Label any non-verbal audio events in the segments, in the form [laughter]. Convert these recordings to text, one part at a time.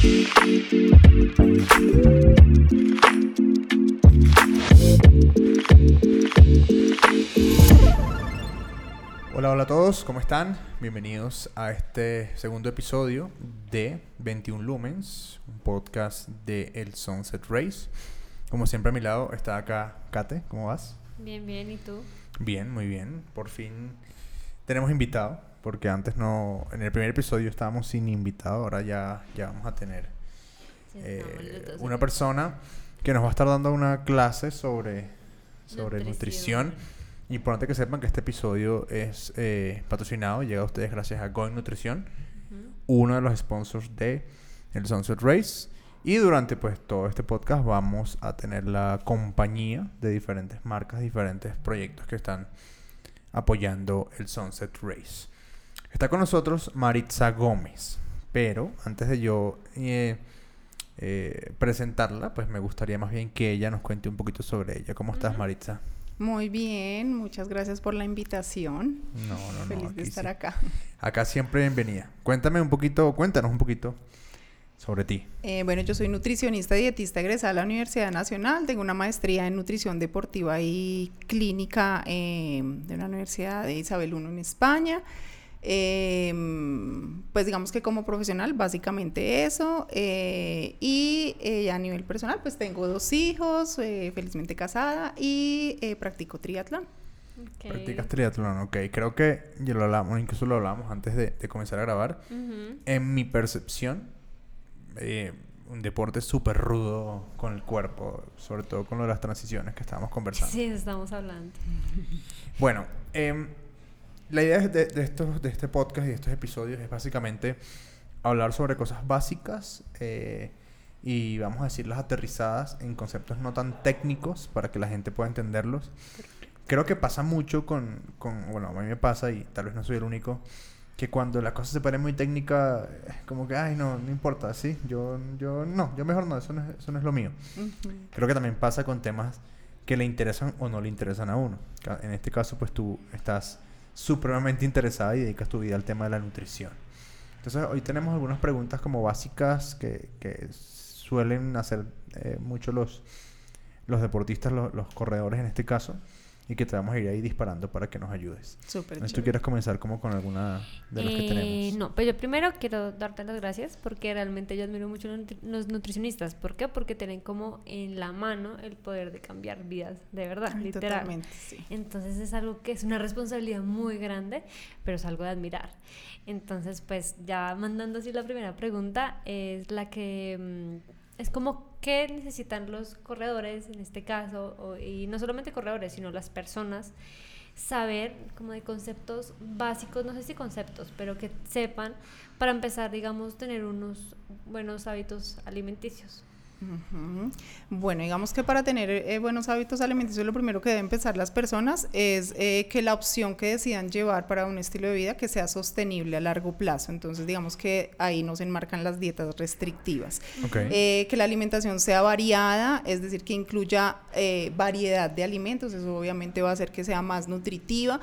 Hola, hola a todos, ¿cómo están? Bienvenidos a este segundo episodio de 21 Lumens, un podcast de El Sunset Race. Como siempre a mi lado está acá Kate, ¿cómo vas? Bien, bien, ¿y tú? Bien, muy bien. Por fin tenemos invitado, porque antes no, en el primer episodio estábamos sin invitado, ahora ya, ya vamos a tener Sí, eh, una persona que nos va a estar dando una clase sobre, sobre nutrición. Nutrición. Importante que sepan que este episodio es eh, patrocinado llega a ustedes gracias a Going Nutrición, Ujú. uno de los sponsors de el Sunset Race. Y durante pues todo este podcast vamos a tener la compañía de diferentes marcas, diferentes proyectos que están apoyando el Sunset Race. Está con nosotros Maritza Gómez, pero antes de yo eh, eh, presentarla, pues me gustaría más bien que ella nos cuente un poquito sobre ella. ¿Cómo estás. Maritza? Muy bien, muchas gracias por la invitación. No, no, no. Feliz de estar sí. acá. Acá siempre bienvenida. Cuéntame un poquito, cuéntanos un poquito sobre ti. Eh, bueno, yo soy nutricionista y dietista egresada a la Universidad Nacional. Tengo una maestría en nutrición deportiva y clínica eh, de la Universidad de Isabel I en España. Eh, pues digamos que como profesional, básicamente eso. eh, y eh, a nivel personal, pues tengo dos hijos, eh, felizmente casada y eh, practico triatlón. Practicas triatlón, ok. Creo que ya lo hablamos, incluso lo hablamos antes de, de comenzar a grabar. En mi percepción, eh, un deporte súper rudo con el cuerpo, sobre todo con lo de las transiciones que estábamos conversando. Sí, estamos hablando. Bueno, em, la idea de, de estos, de este podcast y de estos episodios es básicamente hablar sobre cosas básicas eh, y vamos a decirlas aterrizadas en conceptos no tan técnicos para que la gente pueda entenderlos. Creo que pasa mucho con, con, bueno, a mí me pasa y tal vez no soy el único, que cuando la cosa se pone muy técnica, como que, ay, no, no importa, sí, yo, yo, no, yo mejor no, eso no es, eso no es lo mío. Ujú. Creo que también pasa con temas que le interesan o no le interesan a uno. En este caso, pues tú estás supremamente interesada y dedicas tu vida al tema de la nutrición. Entonces, hoy tenemos algunas preguntas como básicas que, que suelen hacer eh, mucho los, los deportistas, los, los corredores en este caso, y que te vamos a ir ahí disparando para que nos ayudes. Súper Entonces, ¿tú quieres comenzar como con alguna de las que Eh, tenemos? No, pues yo primero quiero darte las gracias porque realmente yo admiro mucho a los nutri- los nutricionistas. ¿Por qué? Porque tienen como en la mano el poder de cambiar vidas, de verdad, Ay, literal. Totalmente, sí. Entonces es algo que es una responsabilidad muy grande, pero es algo de admirar. Entonces, pues ya mandando así la primera pregunta, es la que mm, es como qué necesitan los corredores en este caso, o- y no solamente corredores, sino las personas, saber como de conceptos básicos, no sé si conceptos, pero que sepan para empezar, digamos, tener unos buenos hábitos alimenticios. Bueno, digamos que para tener eh, buenos hábitos alimenticios lo primero que deben empezar las personas es eh, que la opción que decidan llevar para un estilo de vida que sea sostenible a largo plazo. Entonces digamos que ahí nos enmarcan las dietas restrictivas. Eh, que la alimentación sea variada, es decir, que incluya eh, variedad de alimentos, eso obviamente va a hacer que sea más nutritiva.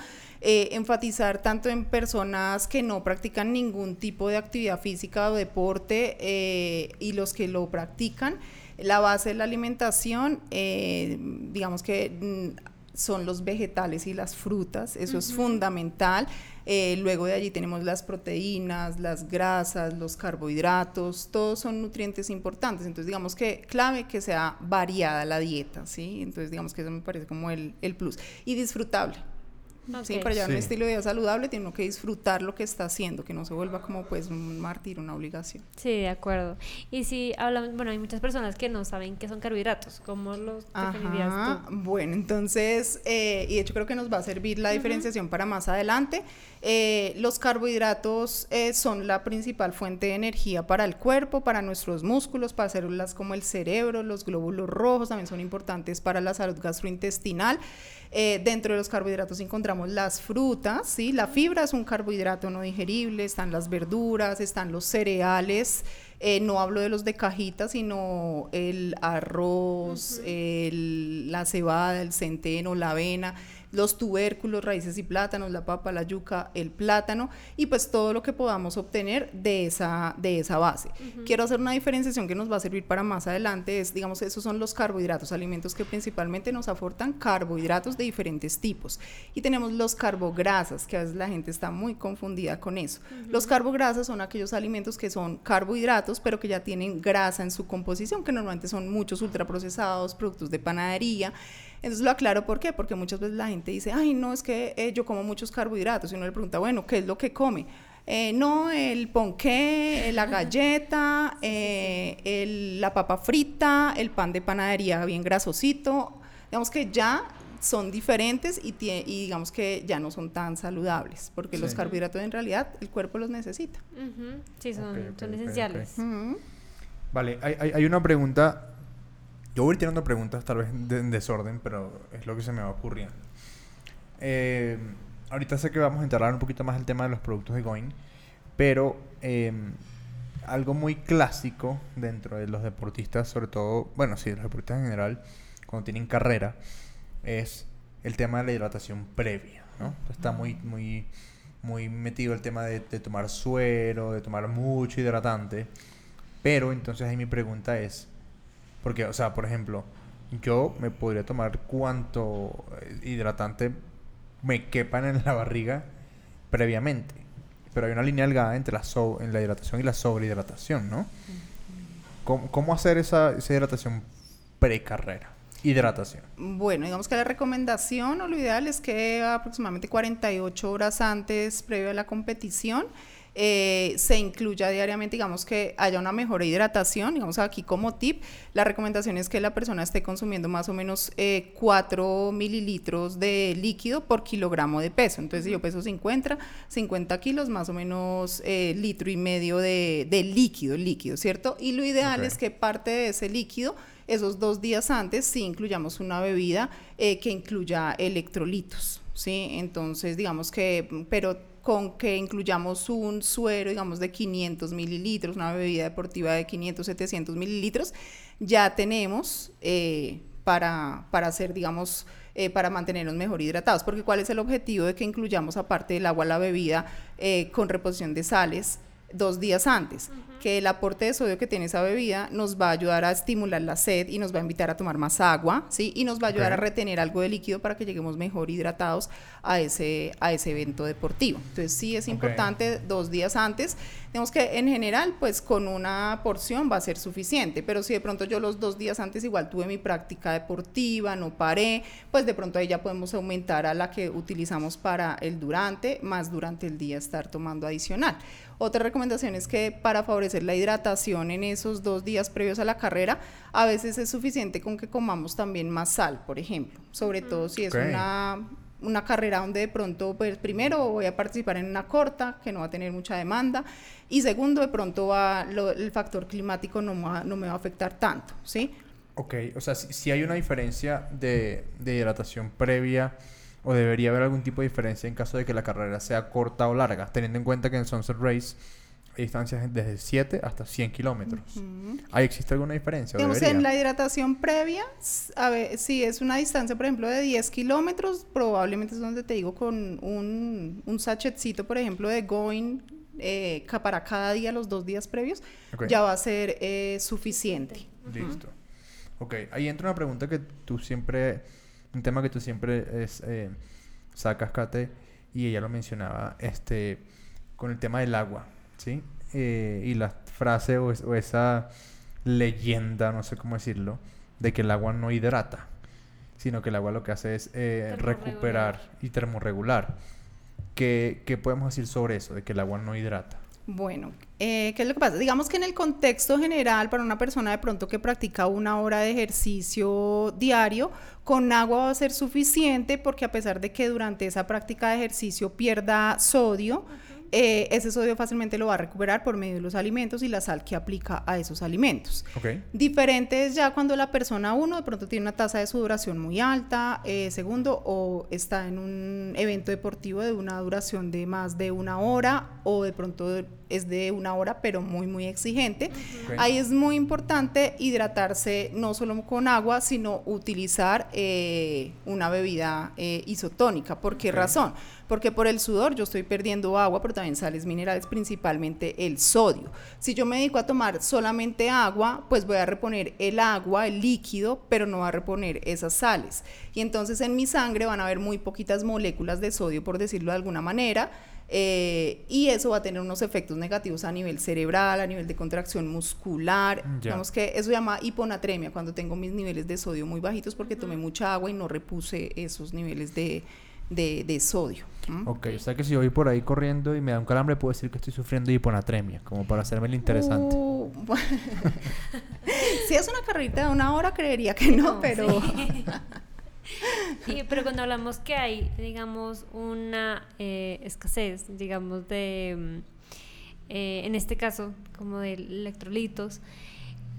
Eh, enfatizar tanto en personas que no practican ningún tipo de actividad física o deporte eh, y los que lo practican. La base de la alimentación, eh, digamos que mm, son los vegetales y las frutas, eso es fundamental. Eh, luego de allí tenemos las proteínas, las grasas, los carbohidratos, todos son nutrientes importantes. Entonces, digamos que clave que sea variada la dieta, ¿sí? Entonces, digamos que eso me parece como el, el plus. Y disfrutable. Sí, Ok. para llevar un Sí. estilo de vida saludable tiene uno que disfrutar lo que está haciendo, que no se vuelva como pues un mártir, una obligación. Sí, de acuerdo. Y si hablamos, bueno, hay muchas personas que no saben qué son carbohidratos. ¿Cómo los definirías Ajá, tú? Bueno, entonces, eh, y de hecho creo que nos va a servir la diferenciación para más adelante. Eh, los carbohidratos eh, son la principal fuente de energía para el cuerpo, para nuestros músculos, para células como el cerebro, los glóbulos rojos también son importantes para la salud gastrointestinal. Eh, dentro de los carbohidratos encontramos las frutas, ¿sí? La fibra es un carbohidrato no digerible, están las verduras, están los cereales, eh, no hablo de los de cajita, sino el arroz, el- la cebada, el centeno, la avena. Los tubérculos, raíces y plátanos, la papa, la yuca, el plátano y pues todo lo que podamos obtener de esa, de esa base. Quiero hacer una diferenciación que nos va a servir para más adelante, es digamos, esos son los carbohidratos, alimentos que principalmente nos aportan carbohidratos de diferentes tipos. Y tenemos los carbograsas, que a veces la gente está muy confundida con eso. Los carbograsas son aquellos alimentos que son carbohidratos, pero que ya tienen grasa en su composición, que normalmente son muchos ultraprocesados, productos de panadería. Entonces lo aclaro, ¿por qué? Porque muchas veces la gente dice, ay, no, es que eh, yo como muchos carbohidratos. Y uno le pregunta, bueno, ¿qué es lo que come? Eh, no, el ponqué, la [laughs] galleta, eh, el, la papa frita, el pan de panadería bien grasosito. Digamos que ya son diferentes y, y, digamos que ya no son tan saludables, porque los carbohidratos en realidad el cuerpo los necesita. Sí, son, son esenciales. Vale, hay, hay, una pregunta yo voy tirando preguntas tal vez en desorden, pero es lo que se me va ocurriendo. Eh, ahorita sé que vamos a entrar un poquito más el tema de los productos de Going, pero em, algo muy clásico dentro de los deportistas, sobre todo, bueno, sí, los deportistas en general, cuando tienen carrera, es el tema de la hidratación previa, ¿no? Está muy, muy, muy metido el tema de, de tomar suero, de tomar mucho hidratante, pero entonces ahí mi pregunta es, porque, o sea, por ejemplo, yo me podría tomar cuánto eh, hidratante me quepan en la barriga previamente. Pero hay una línea delgada entre la, en la hidratación y la sobrehidratación, ¿no? ¿Cómo, cómo hacer esa, esa hidratación precarrera? Hidratación. Bueno, digamos que la recomendación o lo ideal es que aproximadamente 48 horas antes, previo a la competición, eh, se incluya diariamente, digamos que haya una mejor hidratación, digamos aquí como tip, la recomendación es que la persona esté consumiendo más o menos 4 eh, mililitros de líquido por kilogramo de peso, entonces si yo peso 50, 50 kilos, más o menos eh, litro y medio de, líquido, líquido, ¿cierto? Y lo ideal es que parte de ese líquido esos dos días antes sí incluyamos una bebida que incluya electrolitos, ¿sí? Entonces, digamos que, pero con que incluyamos un suero, digamos, de 500 mililitros, una bebida deportiva de 500, 700 mililitros, ya tenemos eh, para, para hacer, digamos, eh, para mantenernos mejor hidratados. Porque ¿cuál es el objetivo de que incluyamos, aparte del agua, la bebida eh, con reposición de sales? Dos días antes, que el aporte de sodio que tiene esa bebida nos va a ayudar a estimular la sed y nos va a invitar a tomar más agua, ¿sí? Y nos va a ayudar a retener algo de líquido para que lleguemos mejor hidratados a ese, a ese evento deportivo. Entonces sí es importante dos días antes. Tenemos que en general, pues con una porción va a ser suficiente, pero si de pronto yo los dos días antes igual tuve mi práctica deportiva, no paré, pues de pronto ahí ya podemos aumentar a la que utilizamos para el durante, más durante el día estar tomando adicional. Otra recomendación es que para favorecer la hidratación en esos dos días previos a la carrera, a veces es suficiente con que comamos también más sal, por ejemplo, sobre todo si es una, una carrera donde de pronto, pues primero voy a participar en una corta, que no va a tener mucha demanda, y segundo, de pronto va el factor climático no, no me va a afectar tanto, ¿sí? Ok, o sea, si, hay una diferencia de, de hidratación previa o debería haber algún tipo de diferencia en caso de que la carrera sea corta o larga, teniendo en cuenta que en Sunset Race hay distancias desde 7 hasta 100 kilómetros. ¿Ahí existe alguna diferencia? Digamos, en la hidratación previa, a ver, si es una distancia, por ejemplo, de 10 kilómetros, probablemente es donde te digo con un, un sachetcito, por ejemplo, de Going eh, para cada día, los dos días previos, ya va a ser eh, suficiente. Listo. Ok, ahí entra una pregunta que tú siempre un tema que tú siempre es, eh, sacas, Kate, y ella lo mencionaba, este, con el tema del agua, ¿sí? Eh, y la frase o, esa leyenda, no sé cómo decirlo, de que el agua no hidrata, sino que el agua lo que hace es eh, recuperar y termorregular. ¿Qué, ¿Qué podemos decir sobre eso, de que el agua no hidrata? Bueno, eh, ¿qué es lo que pasa? Digamos que en el contexto general, para una persona de pronto que practica una hora de ejercicio diario, con agua va a ser suficiente porque a pesar de que durante esa práctica de ejercicio pierda sodio, eh, ese sodio fácilmente lo va a recuperar por medio de los alimentos y la sal que aplica a esos alimentos. Diferente es ya cuando la persona, uno, de pronto tiene una tasa de sudoración muy alta, eh, segundo, o está en un evento deportivo de una duración de más de una hora, o de pronto es de una hora, pero muy, muy exigente. Ahí es muy importante hidratarse no solo con agua, sino utilizar eh, una bebida eh, isotónica. ¿Por qué razón? Porque por el sudor yo estoy perdiendo agua, pero también sales minerales, principalmente el sodio. Si yo me dedico a tomar solamente agua, pues voy a reponer el agua, el líquido, pero no va a reponer esas sales. Y entonces en mi sangre van a haber muy poquitas moléculas de sodio, por decirlo de alguna manera. Eh, y eso va a tener unos efectos negativos a nivel cerebral, a nivel de contracción muscular. Digamos que eso se llama hiponatremia, cuando tengo mis niveles de sodio muy bajitos porque tomé mucha agua y no repuse esos niveles de, de, sodio. Ok, o sea que si yo voy por ahí corriendo y me da un calambre, puedo decir que estoy sufriendo de hiponatremia, como para hacerme el interesante. Uh, [laughs] si es una carrita de una hora, creería que no, pero... [laughs] [laughs] pero cuando hablamos que hay, digamos, una eh, escasez, digamos, de, mm, eh, en este caso, como de electrolitos,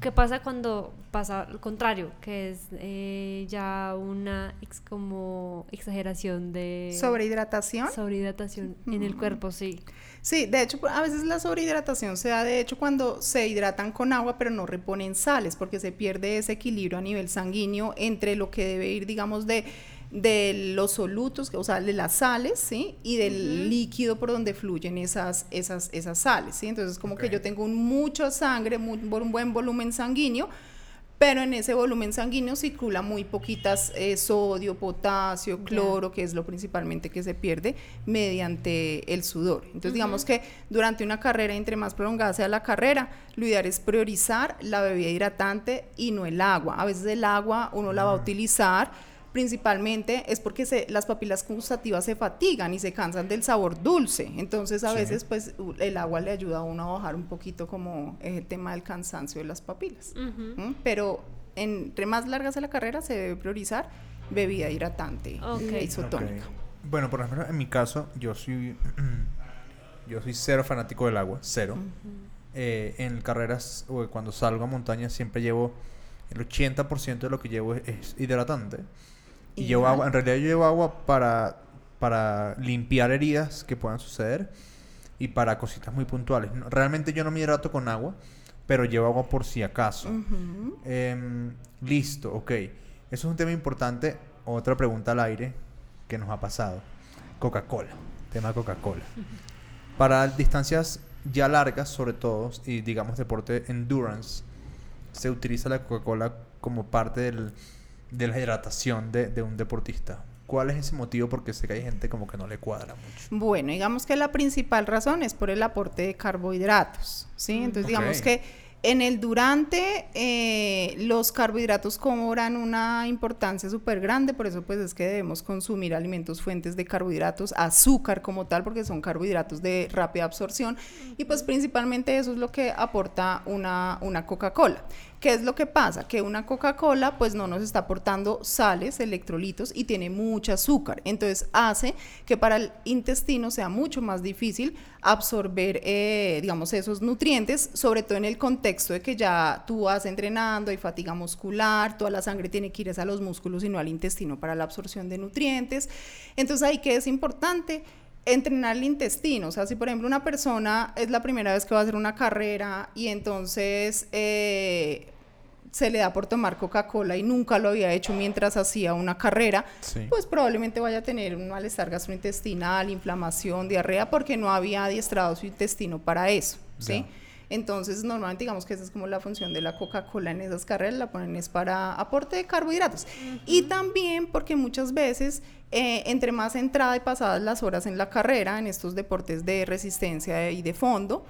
¿Qué pasa cuando pasa al contrario? Que es eh, ya una como exageración de... ¿Sobrehidratación? Sobrehidratación en el cuerpo, sí. Sí, de hecho, a veces la sobrehidratación se da, de hecho, cuando se hidratan con agua, pero no reponen sales, porque se pierde ese equilibrio a nivel sanguíneo entre lo que debe ir, digamos, de de los solutos, o sea, de las sales, ¿sí? Y del líquido por donde fluyen esas, esas, esas sales, ¿sí? Entonces, como que yo tengo mucha sangre, un buen volumen sanguíneo, pero en ese volumen sanguíneo circula muy poquitas eh, sodio, potasio, cloro, que es lo principalmente que se pierde mediante el sudor. Entonces, digamos que durante una carrera, entre más prolongada sea la carrera, lo ideal es priorizar la bebida hidratante y no el agua. A veces el agua uno la va a utilizar principalmente es porque se, las papilas gustativas se fatigan y se cansan del sabor dulce. Entonces a veces pues el agua le ayuda a uno a bajar un poquito como el tema del cansancio de las papilas. Pero entre más larga sea la carrera se debe priorizar bebida hidratante e isotónica. Bueno, por ejemplo, en mi caso, yo soy [clears throat] yo soy cero fanático del agua, cero. Eh, en carreras o cuando salgo a montaña siempre llevo el 80% de lo que llevo es hidratante. Y llevo agua, en realidad yo llevo agua para, para limpiar heridas que puedan suceder y para cositas muy puntuales. Realmente yo no me hidrato con agua, pero llevo agua por si acaso. Em, listo, ok. Eso es un tema importante. Otra pregunta al aire que nos ha pasado. Coca-Cola. Tema Coca-Cola. Para distancias ya largas, sobre todo, y digamos deporte endurance, se utiliza la Coca-Cola como parte del de la hidratación de, de, un deportista? ¿Cuál es ese motivo? Porque sé que hay gente como que no le cuadra mucho. Bueno, digamos que la principal razón es por el aporte de carbohidratos, ¿sí? Mm. Entonces, digamos que en el durante eh, los carbohidratos cobran una importancia súper grande, por eso pues es que debemos consumir alimentos fuentes de carbohidratos, azúcar como tal, porque son carbohidratos de rápida absorción y pues principalmente eso es lo que aporta una, una Coca-Cola. ¿Qué es lo que pasa? Que una Coca-Cola pues no nos está aportando sales, electrolitos y tiene mucho azúcar. Entonces hace que para el intestino sea mucho más difícil absorber, eh, digamos, esos nutrientes, sobre todo en el contexto de que ya tú vas entrenando, hay fatiga muscular, toda la sangre tiene que ir a los músculos y no al intestino para la absorción de nutrientes. Entonces ahí que es importante entrenar el intestino. O sea, si por ejemplo una persona es la primera vez que va a hacer una carrera y entonces eh, se le da por tomar Coca-Cola y nunca lo había hecho mientras hacía una carrera, pues probablemente vaya a tener un malestar gastrointestinal, inflamación, diarrea, porque no había adiestrado su intestino para eso. ¿sí? Entonces, normalmente digamos que esa es como la función de la Coca-Cola en esas carreras, la ponen es para aporte de carbohidratos. Y también porque muchas veces, eh, entre más entrada y pasadas las horas en la carrera, en estos deportes de resistencia y de fondo,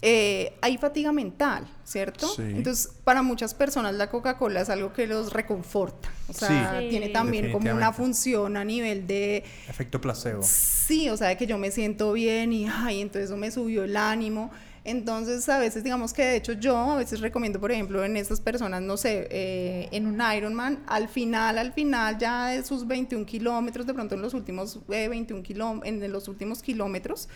eh, hay fatiga mental, ¿cierto? Entonces, para muchas personas la Coca-Cola es algo que los reconforta. O sea, tiene también como una función a nivel de... Efecto placebo. Sí, o sea, de que yo me siento bien y, ay, entonces eso me subió el ánimo. Entonces, a veces, digamos que de hecho yo a veces recomiendo, por ejemplo, en estas personas, no sé, eh, en un Ironman, al final, al final ya de sus 21 kilómetros, de pronto en los últimos 21 eh, en los últimos kilómetros,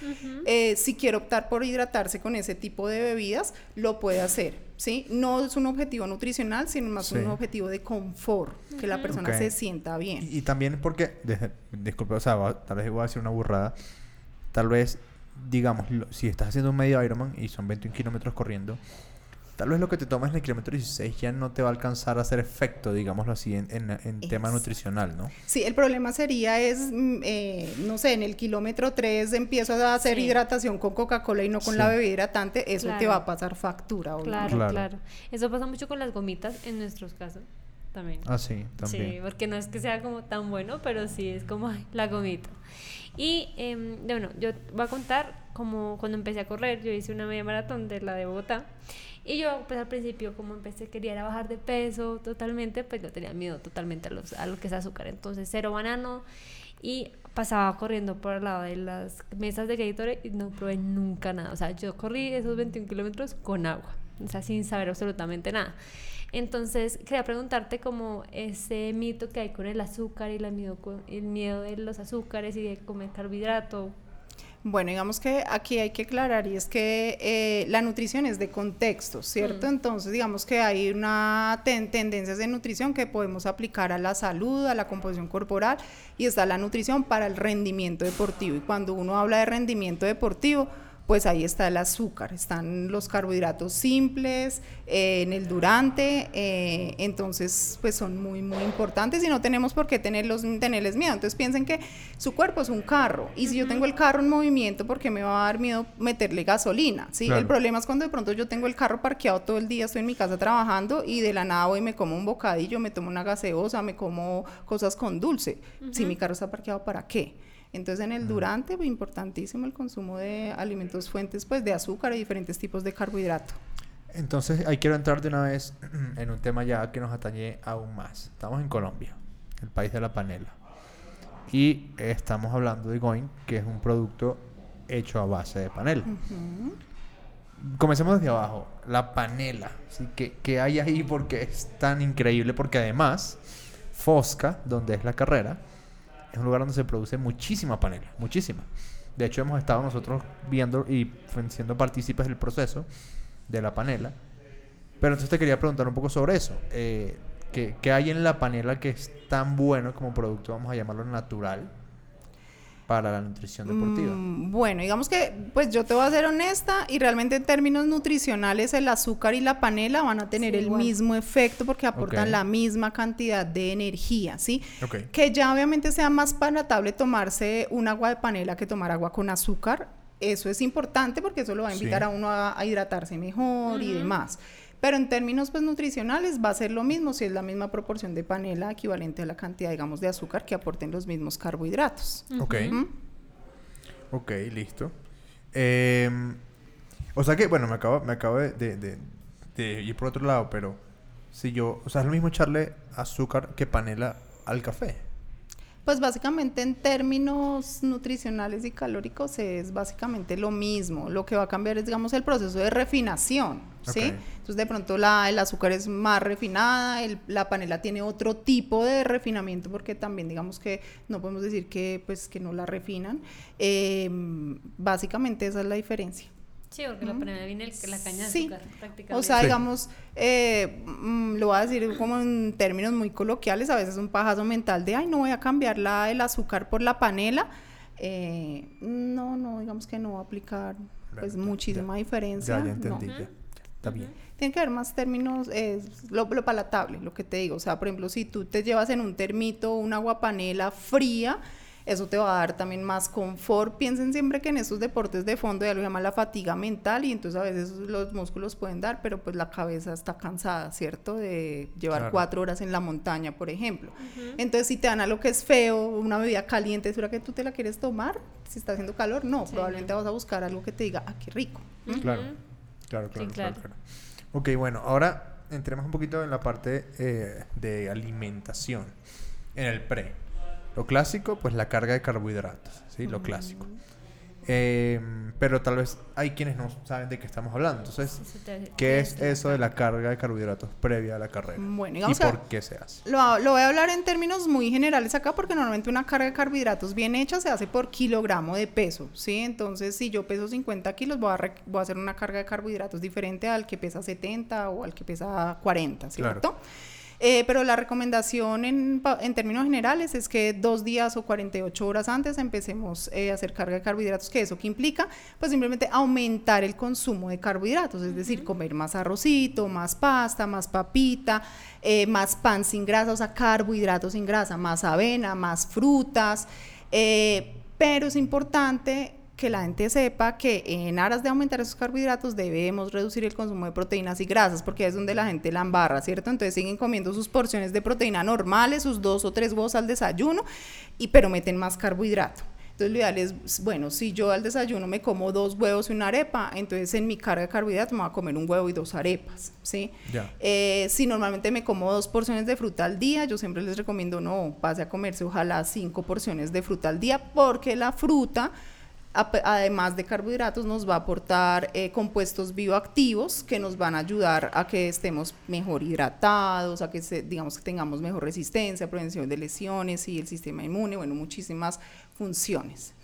eh, si quiere optar por hidratarse con ese tipo de bebidas, lo puede hacer. ¿sí? No es un objetivo nutricional, sino más un objetivo de confort, que la persona se sienta bien. Y, también porque, [laughs] disculpe, o sea, tal vez voy a decir una burrada, tal vez digamos, lo- si estás haciendo un medio Ironman y son 21 kilómetros corriendo, tal vez lo que te tomas en el kilómetro 16 ya no te va a alcanzar a hacer efecto, digámoslo así, en, en, en tema nutricional, ¿no? Sí, el problema sería es, mm, eh, no sé, en el kilómetro 3 empiezo a hacer Sí. hidratación con Coca-Cola y no con la bebida hidratante, eso te va a pasar factura, obviamente. Claro, Claro. claro, Eso pasa mucho con las gomitas en nuestros casos también. Ah, sí, también. Sí, porque no es que sea como tan bueno, pero sí es como ay, la gomita. Y em, bueno, yo voy a contar como cuando empecé a correr, yo hice una media maratón de la de Bogotá. Y yo pues al principio como empecé quería bajar de peso totalmente, pues yo tenía miedo totalmente a, los, a lo que es azúcar. Entonces cero banano y pasaba corriendo por el lado de las mesas de Gatorade y no probé nunca nada. O sea, yo corrí esos 21 kilómetros con agua, o sea, sin saber absolutamente nada. Entonces, quería preguntarte como ese mito que hay con el azúcar y la miedo con- el miedo de los azúcares y de comer carbohidrato. Bueno, digamos que aquí hay que aclarar y es que eh, la nutrición es de contexto, ¿cierto? Mm. Entonces, digamos que hay una ten- tendencias de nutrición que podemos aplicar a la salud, a la composición corporal y está la nutrición para el rendimiento deportivo. Y cuando uno habla de rendimiento deportivo, pues ahí está el azúcar, están los carbohidratos simples, eh, en el durante, eh, entonces pues son muy muy importantes y no tenemos por qué tenerlos, tenerles miedo. Entonces piensen que su cuerpo es un carro y si yo tengo el carro en movimiento, ¿por qué me va a dar miedo meterle gasolina? ¿sí? Claro. El problema es cuando de pronto yo tengo el carro parqueado todo el día, estoy en mi casa trabajando y de la nada voy y me como un bocadillo, me tomo una gaseosa, me como cosas con dulce. Si mi carro está parqueado, ¿para qué? Entonces en el durante, pues, importantísimo el consumo de alimentos fuentes pues de azúcar y diferentes tipos de carbohidrato. Entonces, ahí quiero entrar de una vez [clears throat] en un tema ya que nos atañe aún más. Estamos en Colombia, el país de la panela. Y estamos hablando de Goin, que es un producto hecho a base de panela. Comencemos desde abajo. La panela. ¿sí? ¿Qué, qué hay ahí? Porque es tan increíble. Porque además, Fosca, donde es la carrera, es un lugar donde se produce muchísima panela. Muchísima. De hecho, hemos estado nosotros viendo y siendo partícipes del proceso de la panela. Pero entonces te quería preguntar un poco sobre eso. Eh, ¿qué, qué hay en la panela que es tan bueno como producto, vamos a llamarlo natural, para la nutrición deportiva? Mm, bueno, digamos que, pues yo te voy a ser honesta y realmente en términos nutricionales el azúcar y la panela van a tener Sí, el igual. mismo efecto porque aportan la misma cantidad de energía, ¿sí? Ok. Que ya obviamente sea más palatable tomarse un agua de panela que tomar agua con azúcar. Eso es importante porque eso lo va a invitar Sí. a uno a, a hidratarse mejor y demás. Pero en términos pues nutricionales va a ser lo mismo si es la misma proporción de panela equivalente a la cantidad, digamos, de azúcar que aporten los mismos carbohidratos. Ok. Ujú. Ok, listo. Em, o sea que, bueno, me acabo, me acabo de, de- de- de ir por otro lado, pero si yo, o sea, es lo mismo echarle azúcar que panela al café. Pues básicamente en términos nutricionales y calóricos es básicamente lo mismo. Lo que va a cambiar es, digamos, el proceso de refinación, ¿sí? Entonces de pronto la, el azúcar es más refinada, el- la panela tiene otro tipo de refinamiento porque también digamos que no podemos decir que, pues, que no la refinan. Eh, básicamente esa es la diferencia. Sí, porque la panela viene el- la caña de Sí. azúcar prácticamente. O sea, Sí. digamos, eh, mm, lo voy a decir como en términos muy coloquiales, a veces un pajazo mental de, ay, no voy a cambiar la, el azúcar por la panela. Eh, no, no, digamos que no va a aplicar pues muchísima ya. diferencia. Ya, ya no. entendí, ya, Está bien. Tiene que haber más términos, eh, lo, lo palatable, lo que te digo. O sea, por ejemplo, si tú te llevas en un termito una agua panela fría, eso te va a dar también más confort. Piensen siempre que en estos deportes de fondo ya lo llaman la fatiga mental y entonces a veces los músculos pueden dar, pero pues la cabeza está cansada, ¿cierto? De llevar Claro. cuatro horas en la montaña, por ejemplo. Entonces, si te dan algo que es feo, una bebida caliente, ¿será que tú te la quieres tomar? Si está haciendo calor, no. Sí, probablemente vas a buscar algo que te diga, ah, qué rico. Claro. Claro, claro, Sí, claro, claro. claro. Ok, bueno, ahora entremos un poquito en la parte eh, de alimentación, en el pre. Lo clásico, pues la carga de carbohidratos, ¿sí? Lo clásico. Em, pero tal vez hay quienes no saben de qué estamos hablando. Entonces, ¿qué es eso de la carga de carbohidratos previa a la carrera? Bueno, ¿Y digamos que- por qué se hace? Lo, lo voy a hablar en términos muy generales acá porque normalmente una carga de carbohidratos bien hecha se hace por kilogramo de peso, ¿sí? Entonces, si yo peso 50 kilos, voy a, re- voy a hacer una carga de carbohidratos diferente al que pesa 70 o al que pesa 40, Claro. Eh, pero la recomendación en, términos generales es que dos días o 48 horas antes empecemos eh, a hacer carga de carbohidratos, que eso que implica, pues simplemente aumentar el consumo de carbohidratos, es decir, comer más arrocito, más pasta, más papita, eh, más pan sin grasa, o sea, carbohidratos sin grasa, más avena, más frutas, pero es importante que la gente sepa que en aras de aumentar esos carbohidratos debemos reducir el consumo de proteínas y grasas porque es donde la gente la embarra, ¿cierto? Entonces siguen comiendo sus porciones de proteína normales, sus dos o tres huevos al desayuno, y, pero meten más carbohidrato. Entonces lo ideal es, bueno, si yo al desayuno me como dos huevos y una arepa, entonces en mi carga de carbohidratos me voy a comer un huevo y dos arepas, ¿sí? Ya. Eh, si normalmente me como dos porciones de fruta al día, yo siempre les recomiendo no, pase a comerse ojalá cinco porciones de fruta al día, porque la fruta, además de carbohidratos, nos va a aportar eh, compuestos bioactivos que nos van a ayudar a que estemos mejor hidratados, a que se- digamos que tengamos mejor resistencia, prevención de lesiones y el sistema inmune, bueno, muchísimas funciones.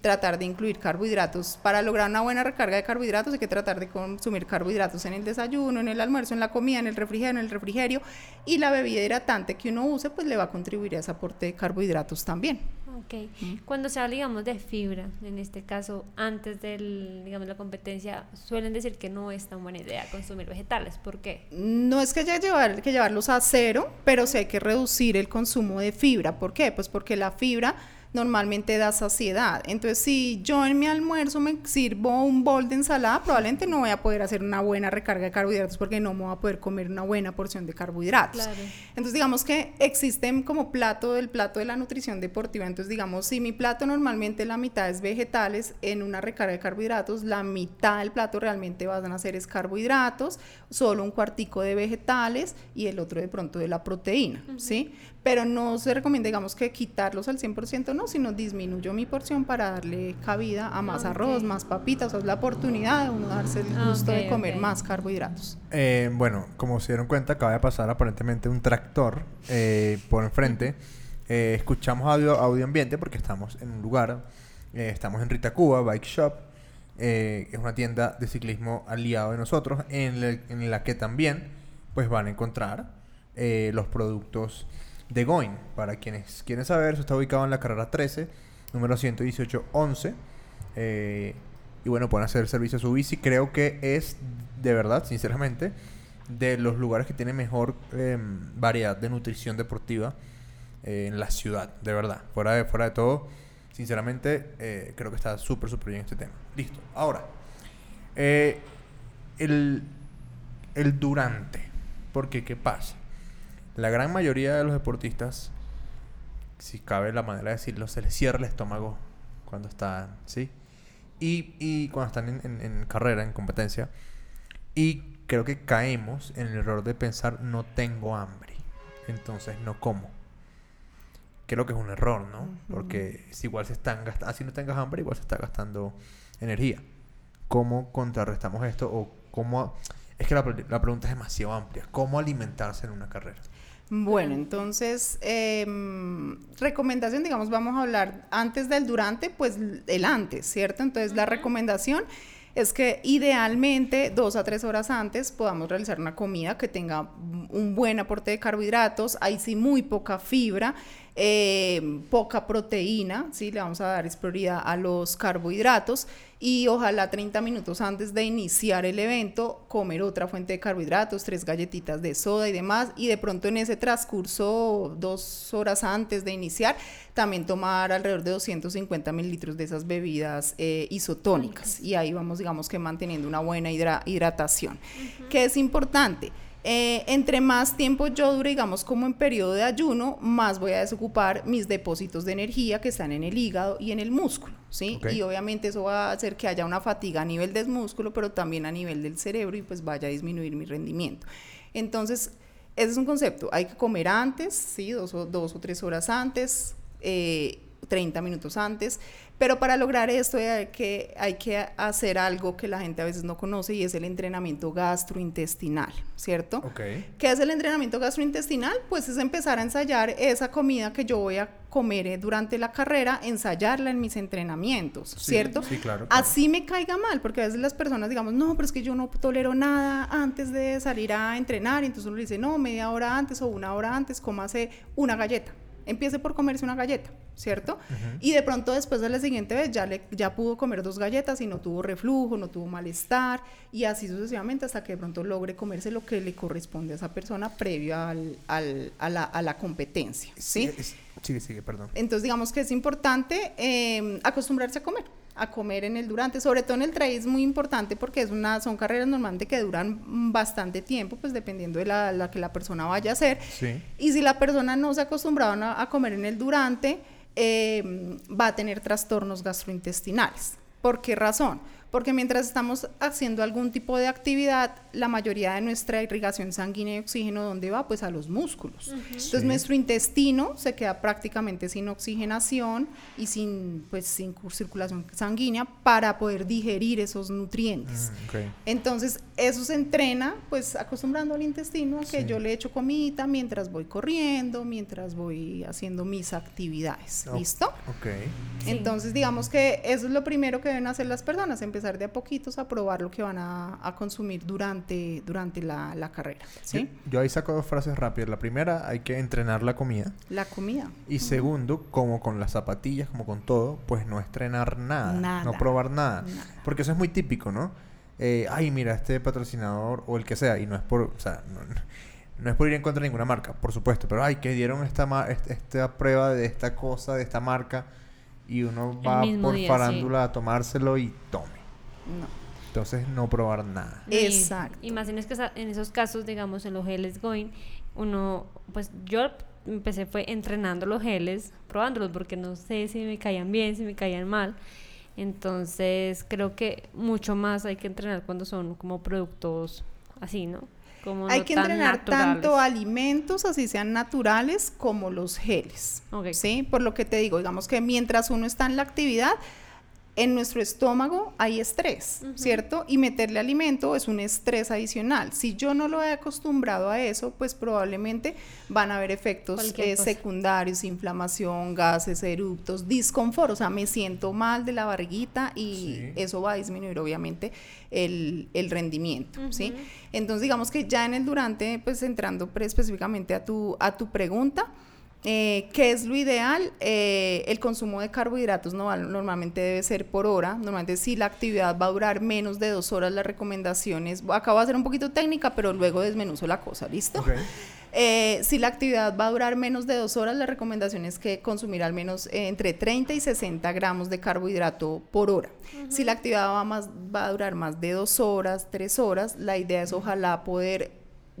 Tratar de incluir carbohidratos. Para lograr una buena recarga de carbohidratos hay que tratar de consumir carbohidratos en el desayuno, en el almuerzo, en la comida, en el refrigerio, en el refrigerio. Y la bebida hidratante que uno use, pues le va a contribuir a ese aporte de carbohidratos también. Ok. Cuando se habla, digamos, de fibra, en este caso, antes digamos, la competencia, suelen decir que no es tan buena idea consumir vegetales. ¿Por qué? No es que haya llevar, que llevarlos a cero, pero sí hay que reducir el consumo de fibra. ¿Por qué? Pues porque la fibra normalmente da saciedad. Entonces, si yo en mi almuerzo me sirvo un bol de ensalada, probablemente no voy a poder hacer una buena recarga de carbohidratos porque no me voy a poder comer una buena porción de carbohidratos. Claro. Entonces, digamos que existen como plato del plato de la nutrición deportiva. Entonces, digamos, si mi plato normalmente la mitad es vegetales, en una recarga de carbohidratos, la mitad del plato realmente van a ser es carbohidratos, solo un cuartico de vegetales y el otro de pronto de la proteína, ¿sí? Pero no se recomienda, digamos, que quitarlos al 100%, no, sino disminuyo mi porción para darle cabida a más arroz, más papitas, o sea, es la oportunidad de uno darse el gusto de comer más carbohidratos. Eh, bueno, como se dieron cuenta, acaba de pasar aparentemente un tractor eh, por enfrente. Eh, escuchamos audio, audio ambiente porque estamos en un lugar, eh, estamos en Rita Cuba, Bike Shop. eh, es una tienda de ciclismo aliado de nosotros en, el- en la que también pues van a encontrar eh, los productos de Going. Para quienes quieren saber, eso está ubicado en la carrera 13, número 11811. Eh, y bueno, pueden hacer servicio a su bici. Creo que es, de verdad, sinceramente, de los lugares que tienen mejor em, variedad de nutrición deportiva eh, en la ciudad, de verdad. Fuera de, fuera de todo, sinceramente, eh, creo que está súper, súper bien este tema. Listo. Ahora, eh, el, el durante. Porque, ¿qué pasa? La gran mayoría de los deportistas, si cabe la manera de decirlo, se les cierra el estómago cuando están, ¿sí? Y, y cuando están en, en- en carrera, en competencia. Y creo que caemos en el error de pensar, no tengo hambre, entonces no como. Creo que es un error, ¿no? Porque si igual se están gastando, así no tengas hambre, igual se está gastando energía. ¿Cómo contrarrestamos esto? O cómo... Es que la, la pregunta es demasiado amplia. ¿Cómo alimentarse en una carrera? Bueno, entonces, em, recomendación, digamos, vamos a hablar antes del durante, pues el antes, ¿cierto? Entonces, la recomendación es que idealmente dos a tres horas antes podamos realizar una comida que tenga un buen aporte de carbohidratos, ahí sí muy poca fibra, eh, poca proteína, ¿sí? Le vamos a dar es prioridad a los carbohidratos y ojalá 30 minutos antes de iniciar el evento comer otra fuente de carbohidratos, tres galletitas de soda y demás y de pronto en ese transcurso, dos horas antes de iniciar, también tomar alrededor de 250 mililitros de esas bebidas eh, isotónicas y ahí vamos digamos que manteniendo una buena hidra- hidratación. que es importante? Eh, entre más tiempo yo dure, digamos, como en periodo de ayuno, más voy a desocupar mis depósitos de energía que están en el hígado y en el músculo, ¿sí? Y obviamente eso va a hacer que haya una fatiga a nivel del músculo, pero también a nivel del cerebro y pues vaya a disminuir mi rendimiento. Entonces, ese es un concepto. Hay que comer antes, ¿sí? Dos o, dos o tres horas antes. eh, 30 minutos antes. Pero para lograr esto hay que, hay que hacer algo que la gente a veces no conoce y es el entrenamiento gastrointestinal, ¿cierto? Ok. ¿Qué es el entrenamiento gastrointestinal? Pues es empezar a ensayar esa comida que yo voy a comer eh, durante la carrera, ensayarla en mis entrenamientos, Sí, ¿cierto? sí, claro, claro. Así me caiga mal, porque a veces las personas digamos, no, pero es que yo no tolero nada antes de salir a entrenar, y entonces uno le dice, no, media hora antes o una hora antes, cómase una galleta. Empiece por comerse una galleta, ¿cierto? Y de pronto después de la siguiente vez ya, le, ya pudo comer dos galletas y no tuvo reflujo, no tuvo malestar, y así sucesivamente hasta que de pronto logre comerse lo que le corresponde a esa persona previo al, al- a, la, a la competencia, ¿sí? Sigue, sigue, perdón. Entonces, digamos que es importante eh, acostumbrarse a comer, a comer en el durante, sobre todo en el trail es muy importante porque es una, son carreras normalmente que duran bastante tiempo, pues dependiendo de la, la que la persona vaya a hacer. Sí. Y si la persona no se ha acostumbrado a, a comer en el durante, eh, va a tener trastornos gastrointestinales. ¿Por qué razón? Porque mientras estamos haciendo algún tipo de actividad, la mayoría de nuestra irrigación sanguínea y oxígeno, ¿dónde va? Pues a los músculos. Entonces Sí. nuestro intestino se queda prácticamente sin oxigenación y sin, pues, sin circulación sanguínea para poder digerir esos nutrientes. Ok. Entonces, eso se entrena, pues acostumbrando al intestino a que Sí. yo le echo comida mientras voy corriendo, mientras voy haciendo mis actividades. Oh, ¿Listo? Ok. Sí. Entonces, digamos que eso es lo primero que deben hacer las personas, empezar de a poquitos a probar lo que van a, a consumir durante, durante la, la carrera. ¿sí? Yo, yo ahí saco dos frases rápidas. La primera, hay que entrenar la comida. La comida. Y segundo, como con las zapatillas, como con todo, pues no estrenar nada, Nada. no probar nada. Nada. Porque eso es muy típico, ¿no? Eh, ay, mira, este patrocinador o el que sea, y no es por, o sea, no, no es por ir en contra de ninguna marca, por supuesto, pero ay, que dieron esta, ma- est- esta prueba de esta cosa, de esta marca, y uno va por día, farándula a tomárselo y tome. No. Entonces, no probar nada. No, y- Exacto. Y, más en, es que esa- en esos casos, digamos, en los geles going, uno, pues yo empecé fue entrenando los geles, probándolos, porque no sé si me caían bien, si me caían mal. Entonces, creo que mucho más hay que entrenar cuando son como productos así, ¿no? Como Hay no que tan entrenar tanto alimentos, así sean naturales, como los geles. Ok. ¿Sí? Por lo que te digo, digamos que mientras uno está en la actividad, en nuestro estómago hay estrés, ¿cierto? Y meterle alimento es un estrés adicional. Si yo no lo he acostumbrado a eso, pues probablemente van a haber efectos eh, secundarios, inflamación, gases, eruptos, disconfort, o sea, me siento mal de la barriguita y Sí. eso va a disminuir obviamente el, el rendimiento, ¿sí? Entonces, digamos que ya en el durante, pues entrando específicamente a tu, a tu pregunta, eh, ¿qué es lo ideal? Eh, el consumo de carbohidratos no, normalmente debe ser por hora. Normalmente si la actividad va a durar menos de dos horas, las recomendaciones, acabo de hacer un poquito técnica, pero luego desmenuzo la cosa, ¿listo? Eh, si la actividad va a durar menos de dos horas, la recomendación es que consumir al menos eh, entre 30 y 60 gramos de carbohidrato por hora. Si la actividad va, más, va a durar más de dos horas, tres horas, la idea es ojalá poder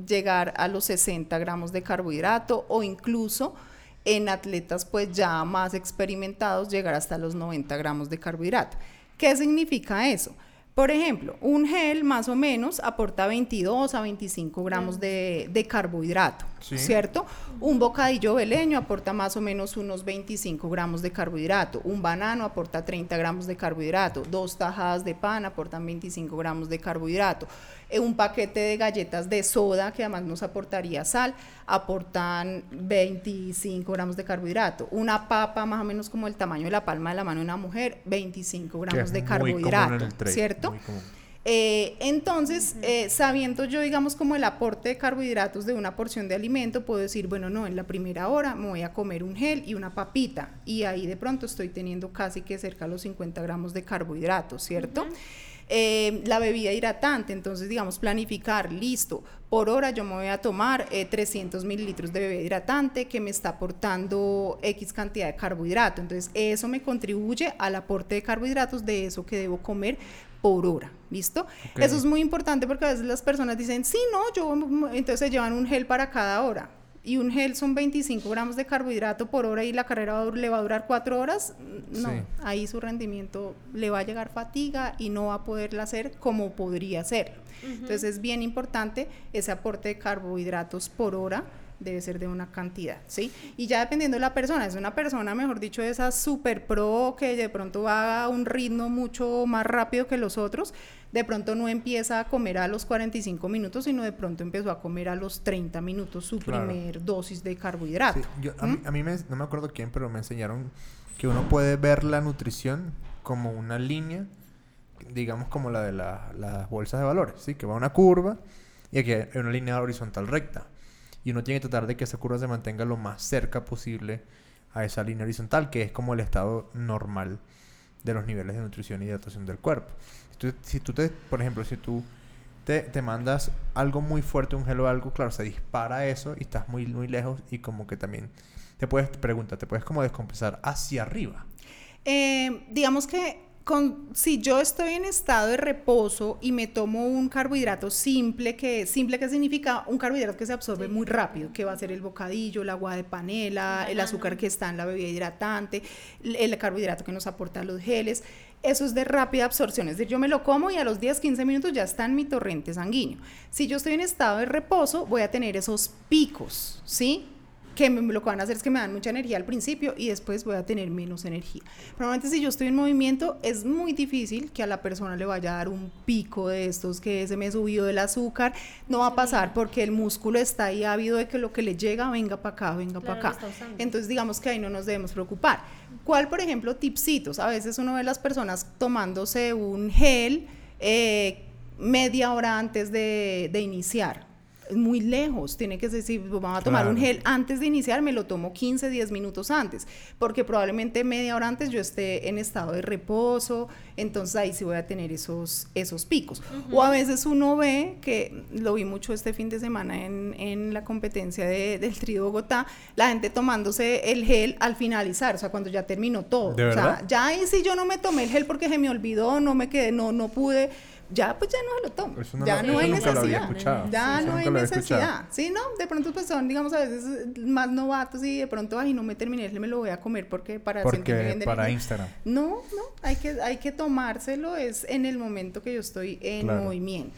llegar a los 60 gramos de carbohidrato o incluso en atletas pues ya más experimentados llegar hasta los 90 gramos de carbohidrato. ¿Qué significa eso? Por ejemplo, un gel más o menos aporta 22 a 25 gramos de, de carbohidrato, Sí. ¿cierto? Un bocadillo veleño aporta más o menos unos 25 gramos de carbohidrato. Un banano aporta 30 gramos de carbohidrato. Dos tajadas de pan aportan 25 gramos de carbohidrato. Eh, un paquete de galletas de soda, que además nos aportaría sal, aportan 25 gramos de carbohidrato. Una papa más o menos como el tamaño de la palma de la mano de una mujer, 25 Que gramos de carbohidrato, ¿cierto? muy común. Eh, entonces, eh, sabiendo yo, digamos, como el aporte de carbohidratos de una porción de alimento, puedo decir, bueno, no, en la primera hora me voy a comer un gel y una papita. Y ahí de pronto estoy teniendo casi que cerca a los 50 gramos de carbohidratos, ¿cierto? Eh, la bebida hidratante, entonces digamos planificar, listo, por hora yo me voy a tomar eh, 300 mililitros de bebida hidratante que me está aportando X cantidad de carbohidrato, entonces eso me contribuye al aporte de carbohidratos de eso que debo comer por hora, ¿listo? Eso es muy importante porque a veces las personas dicen, sí, no, yo, entonces se llevan un gel para cada hora. Y un gel son 25 gramos de carbohidrato por hora y la carrera va le va a durar cuatro horas. No, Sí. ahí su rendimiento le va a llegar fatiga y no va a poderla hacer como podría ser. Entonces es bien importante ese aporte de carbohidratos por hora debe ser de una cantidad, ¿sí? Y ya dependiendo de la persona, es una persona, mejor dicho, de esas super pro que de pronto va a un ritmo mucho más rápido que los otros, de pronto no empieza a comer a los 45 minutos, sino de pronto empezó a comer a los 30 minutos su primer dosis de carbohidrato. a, mí, a mí me, no me acuerdo quién, pero me enseñaron que uno puede ver la nutrición como una línea, digamos como la de las bolsas de valores, ¿sí? Que va una curva y aquí hay una línea horizontal recta. Y uno tiene que tratar de que esa curva se mantenga lo más cerca posible a esa línea horizontal, que es como el estado normal de los niveles de nutrición y hidratación del cuerpo. Si tú, te, por ejemplo, si tú te, te, mandas algo muy fuerte, un gel o algo, claro, se dispara eso y estás muy, muy lejos y como que también te puedes, preguntar, te puedes como descompensar hacia arriba. Eh, digamos que con, si yo estoy en estado de reposo y me tomo un carbohidrato simple, que simple que significa un carbohidrato que se absorbe muy rápido, que va a ser el bocadillo, el agua de panela, el azúcar que está en la bebida hidratante, el, carbohidrato que nos aporta los geles, eso es de rápida absorción, es decir, yo me lo como y a los 10, 15 minutos ya está en mi torrente sanguíneo. Si yo estoy en estado de reposo, voy a tener esos picos, ¿sí? Que lo que van a hacer es que me dan mucha energía al principio y después voy a tener menos energía. Probablemente si yo estoy en movimiento es muy difícil que a la persona le vaya a dar un pico de estos que se me subió del azúcar. No va a pasar porque el músculo está ahí ávido de que lo que le llega venga para acá, venga para acá. Entonces digamos que ahí no nos debemos preocupar. ¿Cuál, por ejemplo, tipsitos? A veces uno ve las personas tomándose un gel eh, media hora antes de, de iniciar muy lejos, tiene que decir, vamos a tomar un gel antes de iniciar, me lo tomo 15, 10 minutos antes, porque probablemente media hora antes yo esté en estado de reposo, entonces ahí sí voy a tener esos, esos picos. O a veces uno ve, que lo vi mucho este fin de semana en, en la competencia de, del Tri Bogotá, la gente tomándose el gel al finalizar, o sea, cuando ya terminó todo. o sea, ya ahí sí yo no me tomé el gel porque se me olvidó, no me quedé, no, no pude ya pues ya no se lo tomo. ya no hay necesidad. Ya no hay necesidad. Sí, no, de pronto pues son, digamos, a veces más novatos y de pronto, ay, no me terminé, me lo voy a comer porque para porque para Instagram. No, no, hay que, hay que tomárselo es en el momento que yo estoy en movimiento.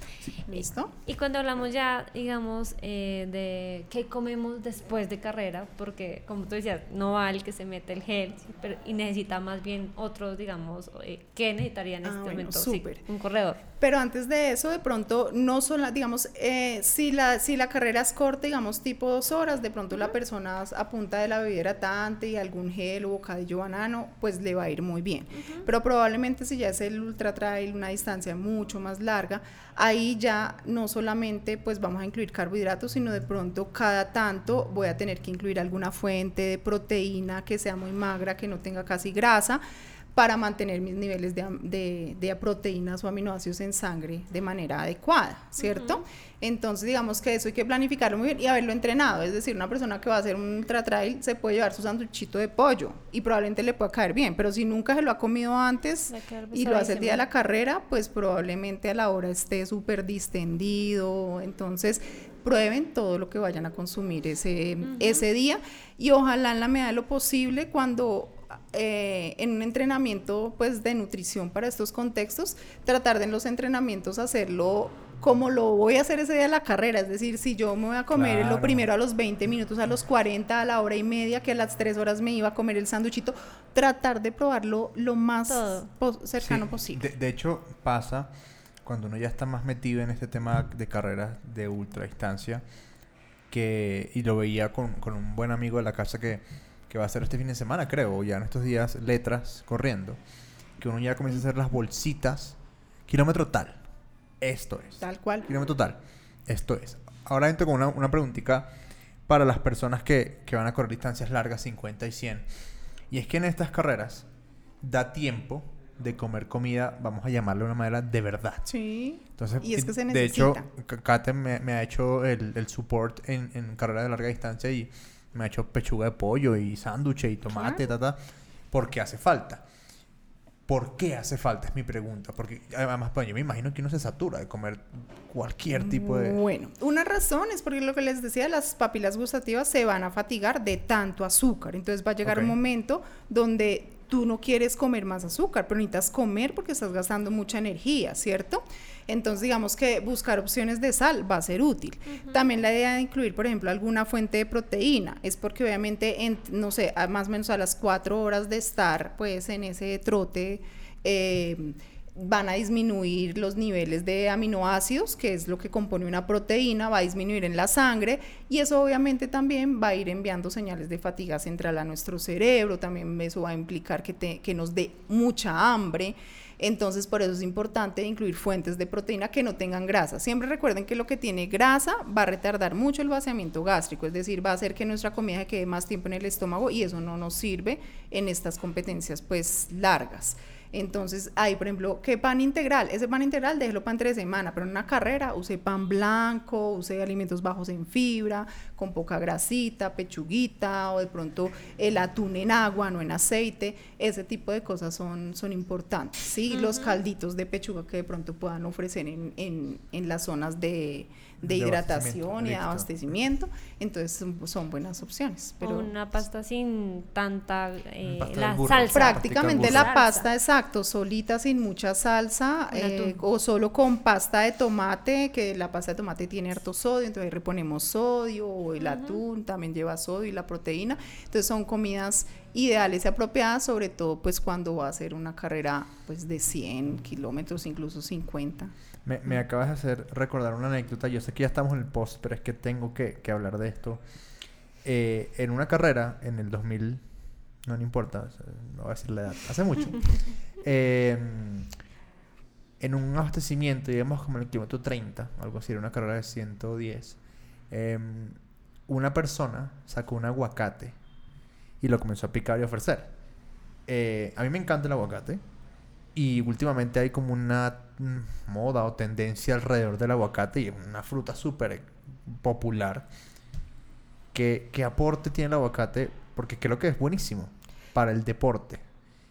¿Listo? Y cuando hablamos ya, digamos, eh, de qué comemos después de carrera, porque como tú decías, no va el que se mete el gel pero, y necesita más bien otros, digamos, eh, ¿qué necesitaría en ah, este momento? Sí, un corredor. Pero antes de eso, de pronto, no solo, digamos, eh, si, la, si la carrera es corta, digamos, tipo dos horas, de pronto la persona a punta de la bebida hidratante y algún gel o bocadillo banano, pues le va a ir muy bien. Pero probablemente si ya es el ultra trail, una distancia mucho más larga, ahí ya no solamente pues vamos a incluir carbohidratos, sino de pronto cada tanto voy a tener que incluir alguna fuente de proteína que sea muy magra, que no tenga casi grasa para mantener mis niveles de, de, proteínas o aminoácidos en sangre de manera adecuada, ¿cierto? Entonces, digamos que eso hay que planificarlo muy bien y haberlo entrenado. Es decir, una persona que va a hacer un ultra trail se puede llevar su sanduchito de pollo y probablemente le pueda caer bien, pero si nunca se lo ha comido antes y lo hace el día de la carrera, pues probablemente a la hora esté súper distendido. Entonces, prueben todo lo que vayan a consumir ese, ese día y ojalá en la medida de lo posible cuando eh, en un entrenamiento pues de nutrición para estos contextos, tratar de en los entrenamientos hacerlo como lo voy a hacer ese día de la carrera, es decir, si yo me voy a comer lo primero a los 20 minutos, a los 40, a la hora y media, que a las 3 horas me iba a comer el sanduchito, tratar de probarlo lo más cercano posible. De, hecho, pasa cuando uno ya está más metido en este tema de carreras de ultra distancia, que, y lo veía con, con un buen amigo de la casa que que va a ser este fin de semana, creo, ya en estos días, letras corriendo, que uno ya comienza a hacer las bolsitas, kilómetro tal, esto es. Tal cual. Kilómetro tal, esto es. Ahora entro con una, una preguntita para las personas que, que van a correr distancias largas, 50 y 100. Y es que en estas carreras da tiempo de comer comida, vamos a llamarlo de una manera de verdad. Sí. Entonces, y es que se necesita. De hecho, Kate me, me ha hecho el, el support en, en carrera de larga distancia y me ha hecho pechuga de pollo y sándwiches y tomate, ta, porque hace falta. ¿Por qué hace falta? Es mi pregunta. Porque además, pues, yo me imagino que uno se satura de comer cualquier tipo de... Bueno, una razón es porque lo que les decía, las papilas gustativas se van a fatigar de tanto azúcar. Entonces va a llegar un momento donde tú no quieres comer más azúcar, pero necesitas comer porque estás gastando mucha energía, ¿cierto? Entonces, digamos que buscar opciones de sal va a ser útil. También la idea de incluir, por ejemplo, alguna fuente de proteína, es porque obviamente, en, no sé, más o menos a las cuatro horas de estar, pues, en ese trote, eh, van a disminuir los niveles de aminoácidos, que es lo que compone una proteína, va a disminuir en la sangre y eso obviamente también va a ir enviando señales de fatiga central a nuestro cerebro, también eso va a implicar que, nos dé mucha hambre. Entonces, por eso es importante incluir fuentes de proteína que no tengan grasa. Siempre recuerden que lo que tiene grasa va a retardar mucho el vaciamiento gástrico, es decir, va a hacer que nuestra comida quede más tiempo en el estómago y eso no nos sirve en estas competencias pues largas. Entonces, hay, por ejemplo, ¿qué pan integral? Ese pan integral déjelo para entre semana, pero en una carrera use pan blanco, use alimentos bajos en fibra, con poca grasita, pechuguita, o de pronto el atún en agua, no en aceite. Ese tipo de cosas son, son importantes, ¿sí? Los calditos de pechuga que de pronto puedan ofrecer en, en, en las zonas de de, hidratación y abastecimiento, entonces son, buenas opciones. Pero una pasta sin tanta eh, la salsa. Prácticamente la pasta, exacto, solita sin mucha salsa eh, o solo con pasta de tomate, que la pasta de tomate tiene harto sodio, entonces reponemos sodio o el atún también lleva sodio y la proteína, entonces son comidas ideales y apropiadas, sobre todo pues cuando va a ser una carrera pues de 100 kilómetros, incluso 50. Me, me, acabas de hacer recordar una anécdota. Yo sé que ya estamos en el post, pero es que tengo que, que hablar de esto. Eh, en una carrera, en el 2000, no, no importa, no voy a decir la edad, hace mucho. [laughs] Em, en un abastecimiento, digamos como en el kilómetro 30, algo así, era una carrera de 110, em, una persona sacó un aguacate y lo comenzó a picar y ofrecer. Eh, a mí me encanta el aguacate y últimamente hay como una moda o tendencia alrededor del aguacate y es una fruta súper popular. ¿Qué, ¿Qué aporte tiene el aguacate? Porque creo que es buenísimo para el deporte.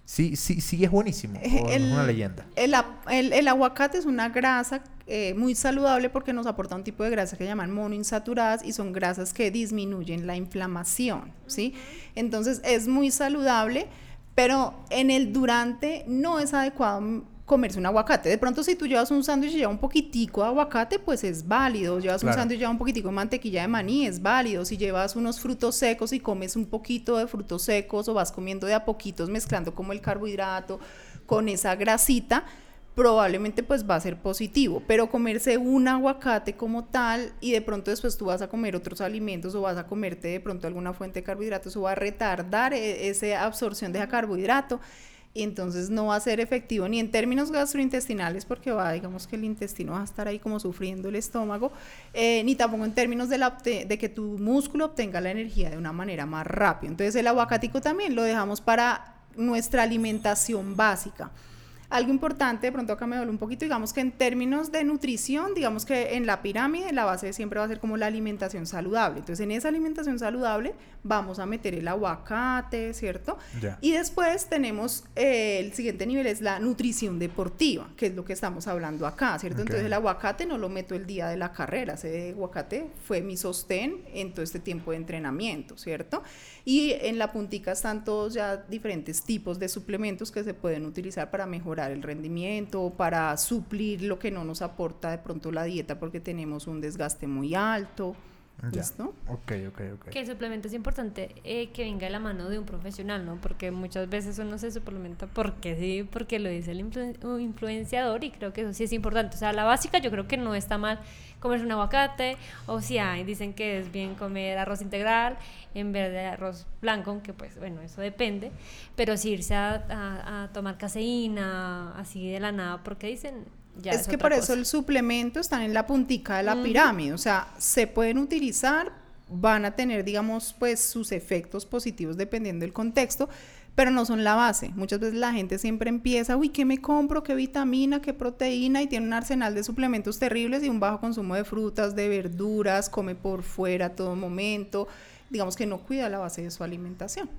Sí, sí, sí es buenísimo. es una leyenda. El, el, el, aguacate es una grasa eh, muy saludable porque nos aporta un tipo de grasa que llaman monoinsaturadas y son grasas que disminuyen la inflamación, ¿sí? Entonces es muy saludable pero en el durante no es adecuado comerse un aguacate. De pronto, si tú llevas un sándwich y lleva un poquitico de aguacate, pues es válido. Llevas un sándwich y lleva un poquitico de mantequilla de maní, es válido. Si llevas unos frutos secos y comes un poquito de frutos secos o vas comiendo de a poquitos mezclando como el carbohidrato con esa grasita, probablemente pues va a ser positivo, pero comerse un aguacate como tal y de pronto después tú vas a comer otros alimentos o vas a comerte de pronto alguna fuente de carbohidratos o va a retardar e, esa absorción de carbohidrato y entonces no va a ser efectivo ni en términos gastrointestinales porque va, digamos que el intestino va a estar ahí como sufriendo el estómago, eh, ni tampoco en términos de, la de que tu músculo obtenga la energía de una manera más rápida. Entonces el aguacatico también lo dejamos para nuestra alimentación básica. Algo importante, de pronto acá me duele un poquito, digamos que en términos de nutrición, digamos que en la pirámide la base siempre va a ser como la alimentación saludable. Entonces en esa alimentación saludable vamos a meter el aguacate, ¿cierto? Y después tenemos eh, el siguiente nivel es la nutrición deportiva, que es lo que estamos hablando acá, ¿cierto? Entonces el aguacate no lo meto el día de la carrera, ese aguacate fue mi sostén en todo este tiempo de entrenamiento, ¿cierto? Y en la puntica están todos ya diferentes tipos de suplementos que se pueden utilizar para mejorar el rendimiento, para suplir lo que no nos aporta de pronto la dieta porque tenemos un desgaste muy alto. ¿Listo? Ok, ok, ok. Que el suplemento es importante eh, que venga de la mano de un profesional, ¿no? Porque muchas veces uno se suplementa porque sí, porque lo dice el influenciador y creo que eso sí es importante. O sea, la básica yo creo que no está mal comerse un aguacate o si hay, dicen que es bien comer arroz integral en vez de arroz blanco, aunque pues bueno, eso depende. Pero si irse a, a tomar caseína así de la nada, porque dicen es, que por eso el suplemento están en la puntica de la pirámide, o sea, se pueden utilizar, van a tener, digamos, pues sus efectos positivos dependiendo del contexto, pero no son la base. Muchas veces la gente siempre empieza, uy, ¿qué me compro? ¿Qué vitamina? ¿Qué proteína? Y tiene un arsenal de suplementos terribles y un bajo consumo de frutas, de verduras, come por fuera a todo momento. Digamos que no cuida la base de su alimentación.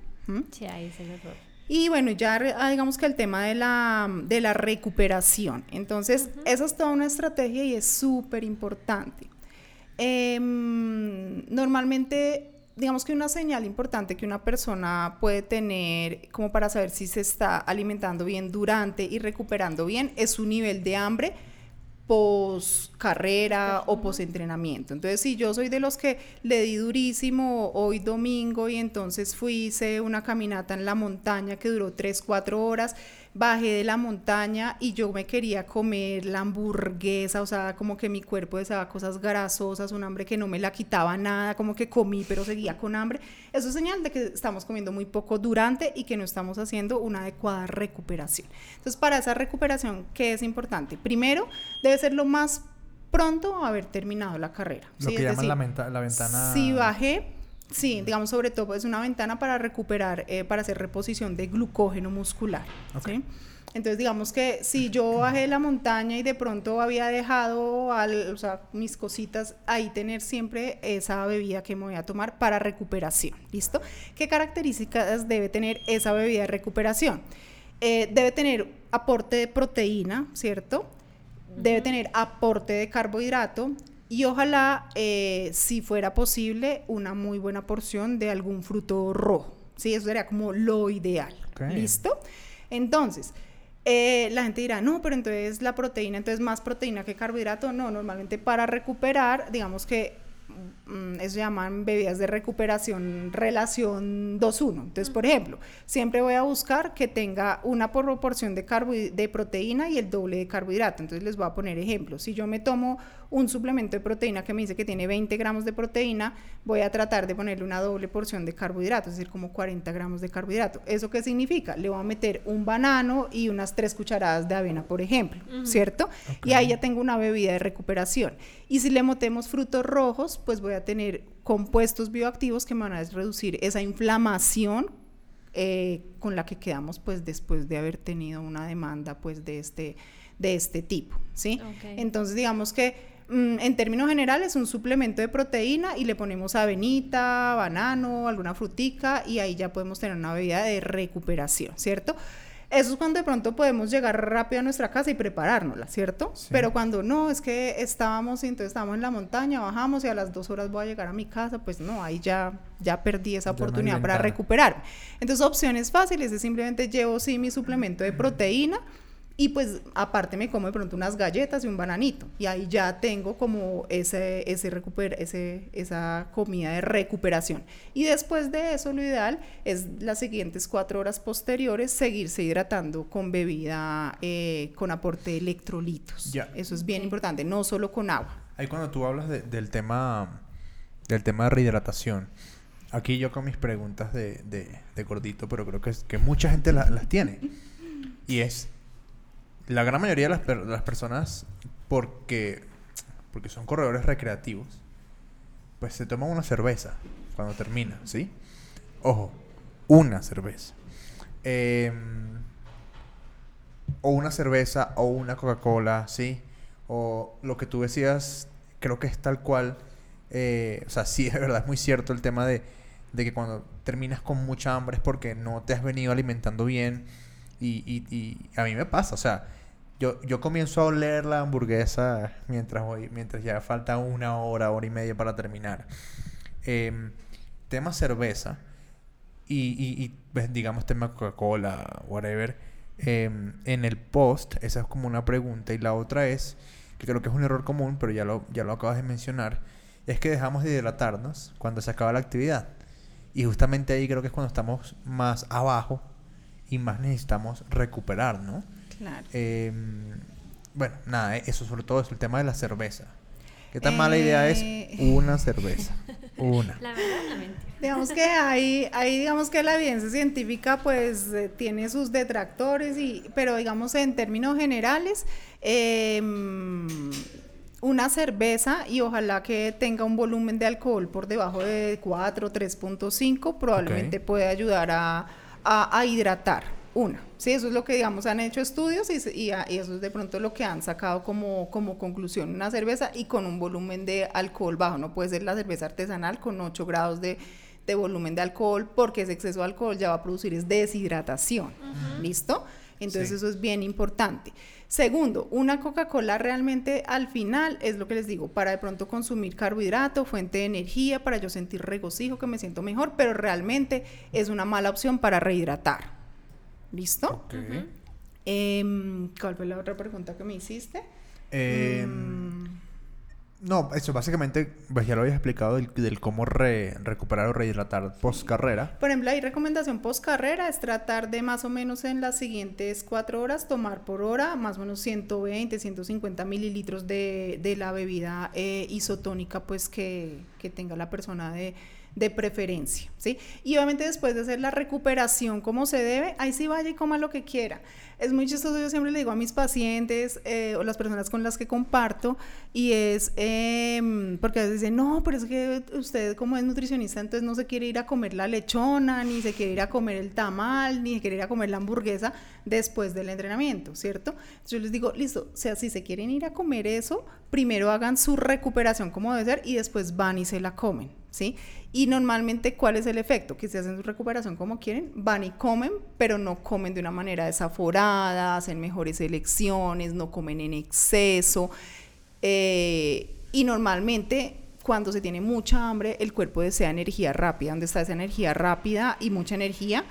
Sí, ahí es el error. Y bueno, ya ah, digamos que el tema de la, de la recuperación. Entonces, esa es toda una estrategia y es súper importante. Em, normalmente digamos que una señal importante que una persona puede tener como para saber si se está alimentando bien durante y recuperando bien es su nivel de hambre post carrera o post entrenamiento. Entonces, si yo soy de los que le di durísimo hoy domingo y entonces fui, hice una caminata en la montaña que duró 3, 4 horas, bajé de la montaña y yo me quería comer la hamburguesa, o sea, como que mi cuerpo deseaba cosas grasosas, un hambre que no me la quitaba nada, como que comí pero seguía con hambre. Eso es señal de que estamos comiendo muy poco durante y que no estamos haciendo una adecuada recuperación. Entonces, para esa recuperación, ¿qué es importante? Primero, debe ser lo más pronto haber terminado la carrera. Lo que llaman la, la ventana... Si bajé, Sí, digamos sobre todo es una ventana para recuperar, eh, para hacer reposición de glucógeno muscular. ¿sí? Entonces digamos que si yo bajé de la montaña y de pronto había dejado al, o sea, mis cositas, ahí tener siempre esa bebida que me voy a tomar para recuperación. ¿Listo? ¿Qué características debe tener esa bebida de recuperación? Eh, debe tener aporte de proteína, ¿cierto? Debe tener aporte de carbohidrato, y ojalá, eh, si fuera posible, una muy buena porción de algún fruto rojo. Sí, eso sería como lo ideal. ¿Listo? Entonces, eh, la gente dirá, no, pero entonces la proteína, entonces más proteína que carbohidrato. No, normalmente para recuperar, digamos que eso se llaman bebidas de recuperación relación 2-1. Entonces, por ejemplo, siempre voy a buscar que tenga una proporción de, de proteína y el doble de carbohidrato. Entonces, les voy a poner ejemplos. Si yo me tomo un suplemento de proteína que me dice que tiene 20 gramos de proteína, voy a tratar de ponerle una doble porción de carbohidrato, es decir, como 40 gramos de carbohidrato. ¿Eso qué significa? Le voy a meter un banano y unas 3 cucharadas de avena, por ejemplo, ¿cierto? Y ahí ya tengo una bebida de recuperación. Y si le metemos frutos rojos, pues voy a tener compuestos bioactivos que me van a reducir esa inflamación eh, con la que quedamos pues después de haber tenido una demanda pues de este, de este tipo, ¿sí? Entonces digamos que mm, en términos generales un suplemento de proteína y le ponemos avenita, banano, alguna frutica y ahí ya podemos tener una bebida de recuperación, ¿cierto? Eso es cuando de pronto podemos llegar rápido a nuestra casa y preparárnosla, ¿cierto? Pero cuando no, es que estábamos, entonces estábamos en la montaña, bajamos y a las dos horas voy a llegar a mi casa, pues no, ahí ya, ya perdí esa oportunidad para recuperar. Entonces, opciones fáciles es simplemente llevo sí mi suplemento de proteína y pues aparte me como de pronto unas galletas y un bananito. Y ahí ya tengo como ese, ese, recuper, ese esa comida de recuperación. Y después de eso lo ideal es las siguientes cuatro horas posteriores seguirse hidratando con bebida eh, con aporte de electrolitos. Eso es bien importante, no solo con agua. Ahí cuando tú hablas del tema del tema de rehidratación. Aquí yo con mis preguntas de, de, gordito, pero creo que, que mucha gente las tiene. Y es, la gran mayoría de las, personas, porque, porque son corredores recreativos, pues se toman una cerveza cuando termina, ¿sí? Ojo, una cerveza. Em, o una cerveza o una Coca-Cola, ¿sí? O lo que tú decías, creo que es tal cual. Eh, o sea, sí, [laughs] es verdad, es muy cierto el tema de, de, que cuando terminas con mucha hambre es porque no te has venido alimentando bien. Y, y a mí me pasa, o sea, yo, yo comienzo a oler la hamburguesa mientras voy, mientras ya falta una hora, hora y media para terminar. Em, tema cerveza y, y, pues, digamos tema Coca-Cola, whatever. Em, en el post, esa es como una pregunta. Y la otra es, que creo que es un error común, pero ya lo, ya lo acabas de mencionar, es que dejamos de hidratarnos cuando se acaba la actividad. Y justamente ahí creo que es cuando estamos más abajo y más necesitamos recuperar, ¿no? Em, bueno, nada, eh, eso sobre todo es el tema de la cerveza. ¿Qué tan mala idea es eh, una cerveza? [laughs] Una. La verdad, la mentira. Digamos que ahí, ahí digamos que la evidencia científica pues eh, tiene sus detractores, y, pero digamos en términos generales, em, una cerveza y ojalá que tenga un volumen de alcohol por debajo de 4, 3.5 probablemente puede ayudar a, a hidratar una. Sí, eso es lo que, digamos, han hecho estudios y, eso es de pronto lo que han sacado como, como conclusión. Una cerveza y con un volumen de alcohol bajo. No puede ser la cerveza artesanal con 8 grados de, volumen de alcohol porque ese exceso de alcohol ya va a producir es deshidratación. ¿Listo? Entonces Sí. eso es bien importante. Segundo, una Coca-Cola realmente al final es lo que les digo, para de pronto consumir carbohidrato, fuente de energía, para yo sentir regocijo, que me siento mejor, pero realmente es una mala opción para rehidratar. ¿Listo? Ok. Em, ¿Cuál fue la otra pregunta que me hiciste? Eh, Mm, No, eso básicamente, pues ya lo habías explicado del, del cómo re- recuperar o rehidratar post carrera. Por ejemplo, hay recomendación post carrera, es tratar de más o menos en las siguientes cuatro horas tomar por hora más o menos 120, 150 mililitros de, de la bebida eh, isotónica pues que, tenga la persona de, de preferencia, ¿sí? Y obviamente después de hacer la recuperación como se debe, ahí sí vaya y coma lo que quiera. Es muy chistoso, yo siempre le digo a mis pacientes eh, o las personas con las que comparto, y es em, porque a veces dicen, no, pero es que usted como es nutricionista, entonces no se quiere ir a comer la lechona, ni se quiere ir a comer el tamal, ni se quiere ir a comer la hamburguesa después del entrenamiento, ¿cierto? Yo les digo, listo, o sea, si se quieren ir a comer eso, primero hagan su recuperación como debe ser y después van y se la comen, ¿sí? Y normalmente, ¿cuál es el efecto? Que si hacen su recuperación como quieren, van y comen, pero no comen de una manera desaforada, hacen mejores elecciones, no comen en exceso. eh, y normalmente, cuando se tiene mucha hambre, el cuerpo desea energía rápida. ¿Dónde está esa energía rápida y mucha energía?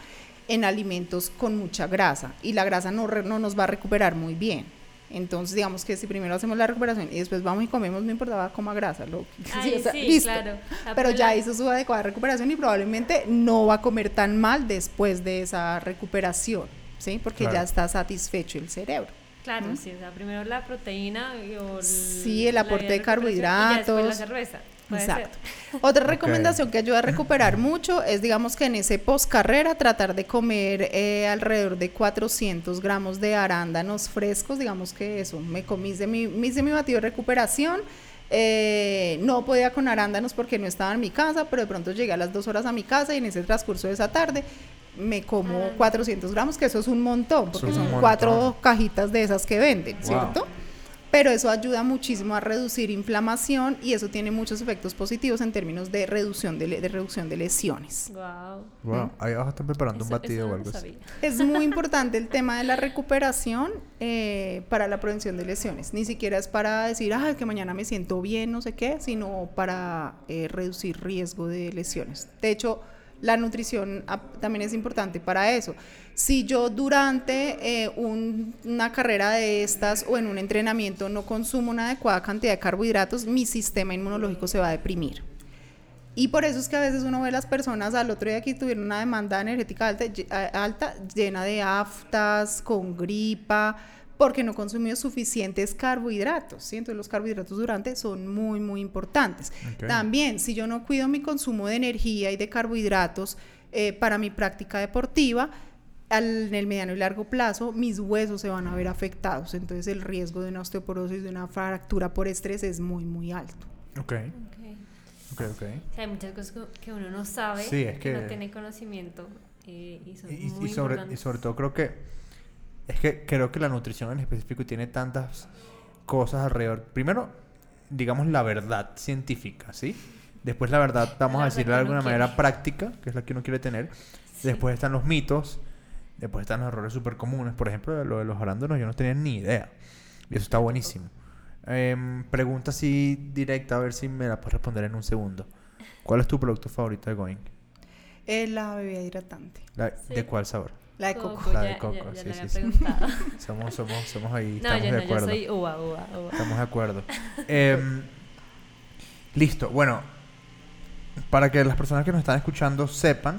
En alimentos con mucha grasa. Y la grasa no, re- no nos va a recuperar muy bien. Entonces, digamos que si primero hacemos la recuperación y después vamos y comemos, no importa, coma grasa. Lo, Ay, o sea, sí, listo. claro. La Pero ya hizo su adecuada recuperación y probablemente no va a comer tan mal después de esa recuperación, ¿sí? Porque Claro. ya está satisfecho el cerebro. Claro, sí, o sea, primero la proteína o Sí, el aporte de recuperación y ya después carbohidratos. la cerveza. Puede Exacto. ser. Otra recomendación que ayuda a recuperar mucho es, digamos que en ese post carrera, tratar de comer eh, alrededor de 400 gramos de arándanos frescos. Digamos que eso, me comí de mi, me hice mi batido de recuperación. eh, no podía con arándanos porque no estaba en mi casa, pero de pronto llegué a las dos horas a mi casa y en ese transcurso de esa tarde me como Ah. 400 gramos, que eso es un montón, porque es son cuatro cajitas de esas que venden, Wow. ¿cierto? Pero eso ayuda muchísimo a reducir inflamación y eso tiene muchos efectos positivos en términos de reducción de, le- de reducción de lesiones. Wow. Wow, ahí abajo están preparando un batido o no algo lo así. Es muy [laughs] importante el tema de la recuperación eh, para la prevención de lesiones. Ni siquiera es para decir, ah, que mañana me siento bien, no sé qué, sino para eh, reducir riesgo de lesiones. De hecho, la nutrición también es importante para eso. Si yo durante eh, un- una carrera de estas o en un entrenamiento no consumo una adecuada cantidad de carbohidratos, mi sistema inmunológico se va a deprimir. Y por eso es que a veces uno ve las personas al otro día que tuvieron una demanda energética alta, alta llena de aftas, con gripa, porque no consumió suficientes carbohidratos. ¿sí? Entonces los carbohidratos durante son muy, muy importantes. Ok. También, si yo no cuido mi consumo de energía y de carbohidratos eh, para mi práctica deportiva, al- en el mediano y largo plazo mis huesos se van a ver afectados. Entonces el riesgo de una osteoporosis, de una fractura por estrés es muy, muy alto. Ok, Ok. ok, ok. O sea, hay muchas cosas que- que uno no sabe, Sí, es que- no tiene conocimiento eh, y son Y, y- muy y sobre, y importantes. sobre todo creo que es que creo que la nutrición en específico tiene tantas cosas alrededor. Primero, digamos la verdad científica, ¿sí? Después la verdad, vamos La a decirlo de alguna manera quiere. práctica, que es la que uno quiere tener. Sí. Después están los mitos. Después están los errores súper comunes. Por ejemplo, lo de los arándanos yo no tenía ni idea. Y eso está buenísimo. Em, pregunta así directa, a ver si me la puedes responder en un segundo. ¿Cuál es tu producto favorito de Going? Es la bebida hidratante, La- Sí. ¿De cuál sabor? La de coco. Coco, La de coco, ya- ya sí, sí, sí. [laughs] Somos, somos, somos ahí, No, estamos yo de no, yo acuerdo. soy uva, uva, uva. Estamos de acuerdo. [laughs] Em, listo, bueno, para que las personas que nos están escuchando sepan,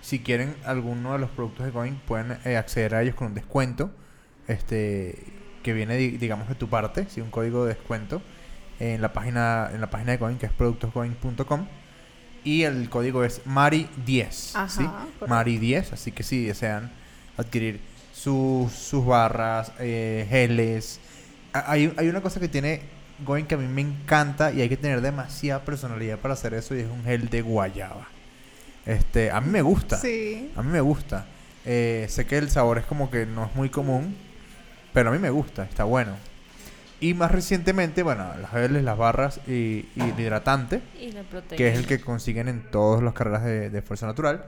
si quieren alguno de los productos de Going, pueden eh, acceder a ellos con un descuento, este, que viene, di- digamos, de tu parte, sí, un código de descuento en la página, en la página de Going, que es productosgoing.com. Y el código es Mari10. Ajá, ¿sí? correcto. Mari10. Así que si desean adquirir sus, sus barras, eh, geles. Hay, hay una cosa que tiene Going que a mí me encanta y hay que tener demasiada personalidad para hacer eso y es un gel de guayaba. Este, a mí me gusta. Sí. A mí me gusta. Eh, sé que el sabor es como que no es muy común, pero a mí me gusta, está bueno. Y más recientemente, bueno, las geles, las barras y, y el hidratante, Y la proteína. que es el que consiguen en todas las carreras de, de fuerza natural,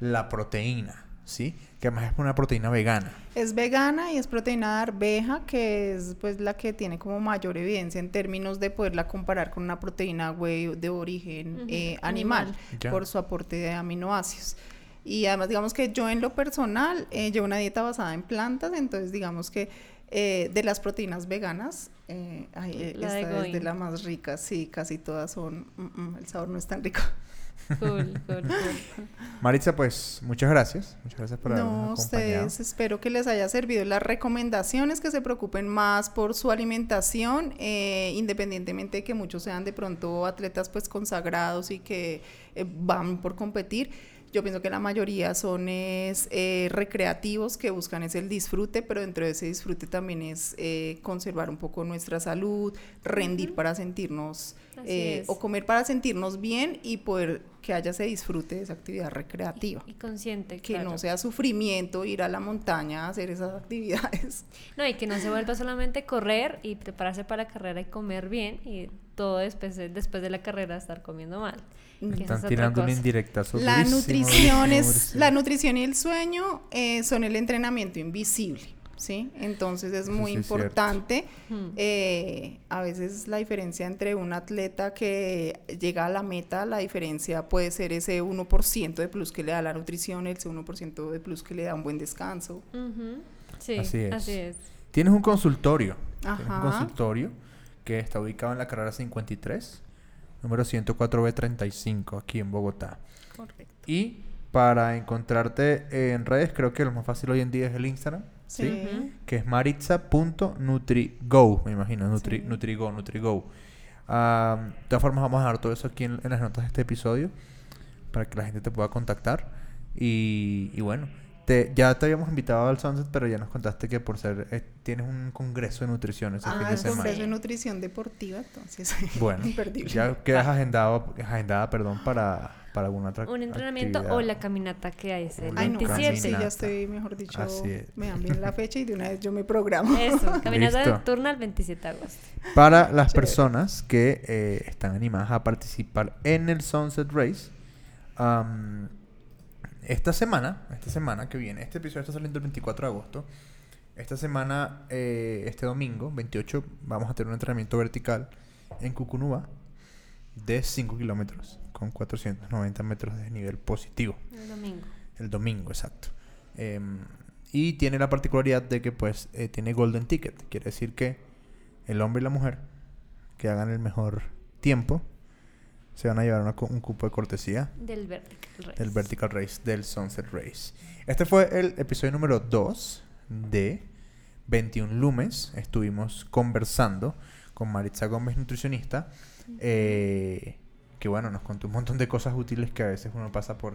la proteína, ¿sí? Que además es una proteína vegana. Es vegana y es proteína de arveja, que es pues la que tiene como mayor evidencia en términos de poderla comparar con una proteína whey de origen eh, animal, animal. Ya. por su aporte de aminoácidos. Y además digamos que yo en lo personal eh, llevo una dieta basada en plantas, entonces digamos que eh, de las proteínas veganas, eh, ay, La de esta es de las más ricas, sí, casi todas son, mm, mm, el sabor no es tan rico. Cool, cool, cool. [laughs] Maritza, pues muchas gracias. Muchas gracias por No, habernos acompañado. ustedes espero que les haya servido las recomendaciones, que se preocupen más por su alimentación, eh, independientemente de que muchos sean de pronto atletas pues consagrados y que eh, van por competir. Yo pienso que la mayoría son es, eh, recreativos que buscan es el disfrute, pero dentro de ese disfrute también es eh, conservar un poco nuestra salud, rendir para sentirnos eh, o comer para sentirnos bien y poder que haya ese disfrute de esa actividad recreativa Y consciente, que claro. no sea sufrimiento ir a la montaña a hacer esas actividades. [laughs] No, y que no se vuelva solamente correr y prepararse para la carrera y comer bien y todo después, de- después de la carrera estar comiendo mal. Es Están tirando una indirecta. La durísimo, nutrición es durísimo. la nutrición y el sueño eh, son el entrenamiento invisible, ¿sí? Entonces es Eso muy es importante. Eh, a veces la diferencia entre un atleta que llega a la meta, la diferencia puede ser ese 1% de plus que le da la nutrición, ese 1% de plus que le da un buen descanso. Sí, Así así es. es. Tienes un consultorio. Tienes un Ajá. consultorio que está ubicado en la carrera 53, número 104B35, aquí en Bogotá. Correcto. Y para encontrarte en redes, creo que lo más fácil hoy en día es el Instagram, ¿sí? Que es maritza.nutrigo, me imagino, Nutri, Sí. Nutrigo, Nutrigo. De todas formas, vamos a dejar todo eso aquí en, en las notas de este episodio para que la gente te pueda contactar. Y, y bueno, te, ya te habíamos invitado al Sunset, pero ya nos contaste que por ser eh, tienes un congreso de nutrición ese fin Ah, de el semana. congreso de nutrición deportiva, entonces. [laughs] Bueno, imperdible. ya quedas agendado, agendada, perdón, para, para alguna otra Un entrenamiento actividad. o la caminata que hay es el Una Ay, no, casi, 27. sí, caminata. ya estoy, mejor dicho, Así es. me dan bien la fecha y de una vez yo me programo. Eso, [laughs] caminata Listo. nocturna el 27 de agosto. Para las Chévere. personas que eh, están animadas a participar en el Sunset Race, am, esta semana, esta semana que viene, este episodio está saliendo el 24 de agosto. Esta semana, eh, este domingo, 28, vamos a tener un entrenamiento vertical en Cucunúa de 5 kilómetros con 490 metros de nivel positivo. El domingo. El domingo, exacto. Em, y tiene la particularidad de que pues eh, tiene golden ticket. Quiere decir que el hombre y la mujer que hagan el mejor tiempo se van a llevar una un cupo de cortesía Del Vertical Race. del Vertical Race, del Sunset Race. Este fue el episodio número 2 de 21 Lumes. Estuvimos conversando con Maritza Gómez, nutricionista, eh, que bueno, nos contó un montón de cosas útiles que a veces uno pasa por,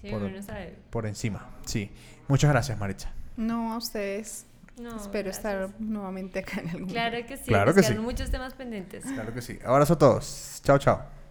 Sí, por- uno sabe. por encima. Sí. Muchas gracias, Maritza. No, a ustedes. No, Espero gracias. estar nuevamente acá en algún Claro que sí. Claro nos que sí. muchos temas pendientes. Claro que sí. Abrazo a todos. Chao, chao.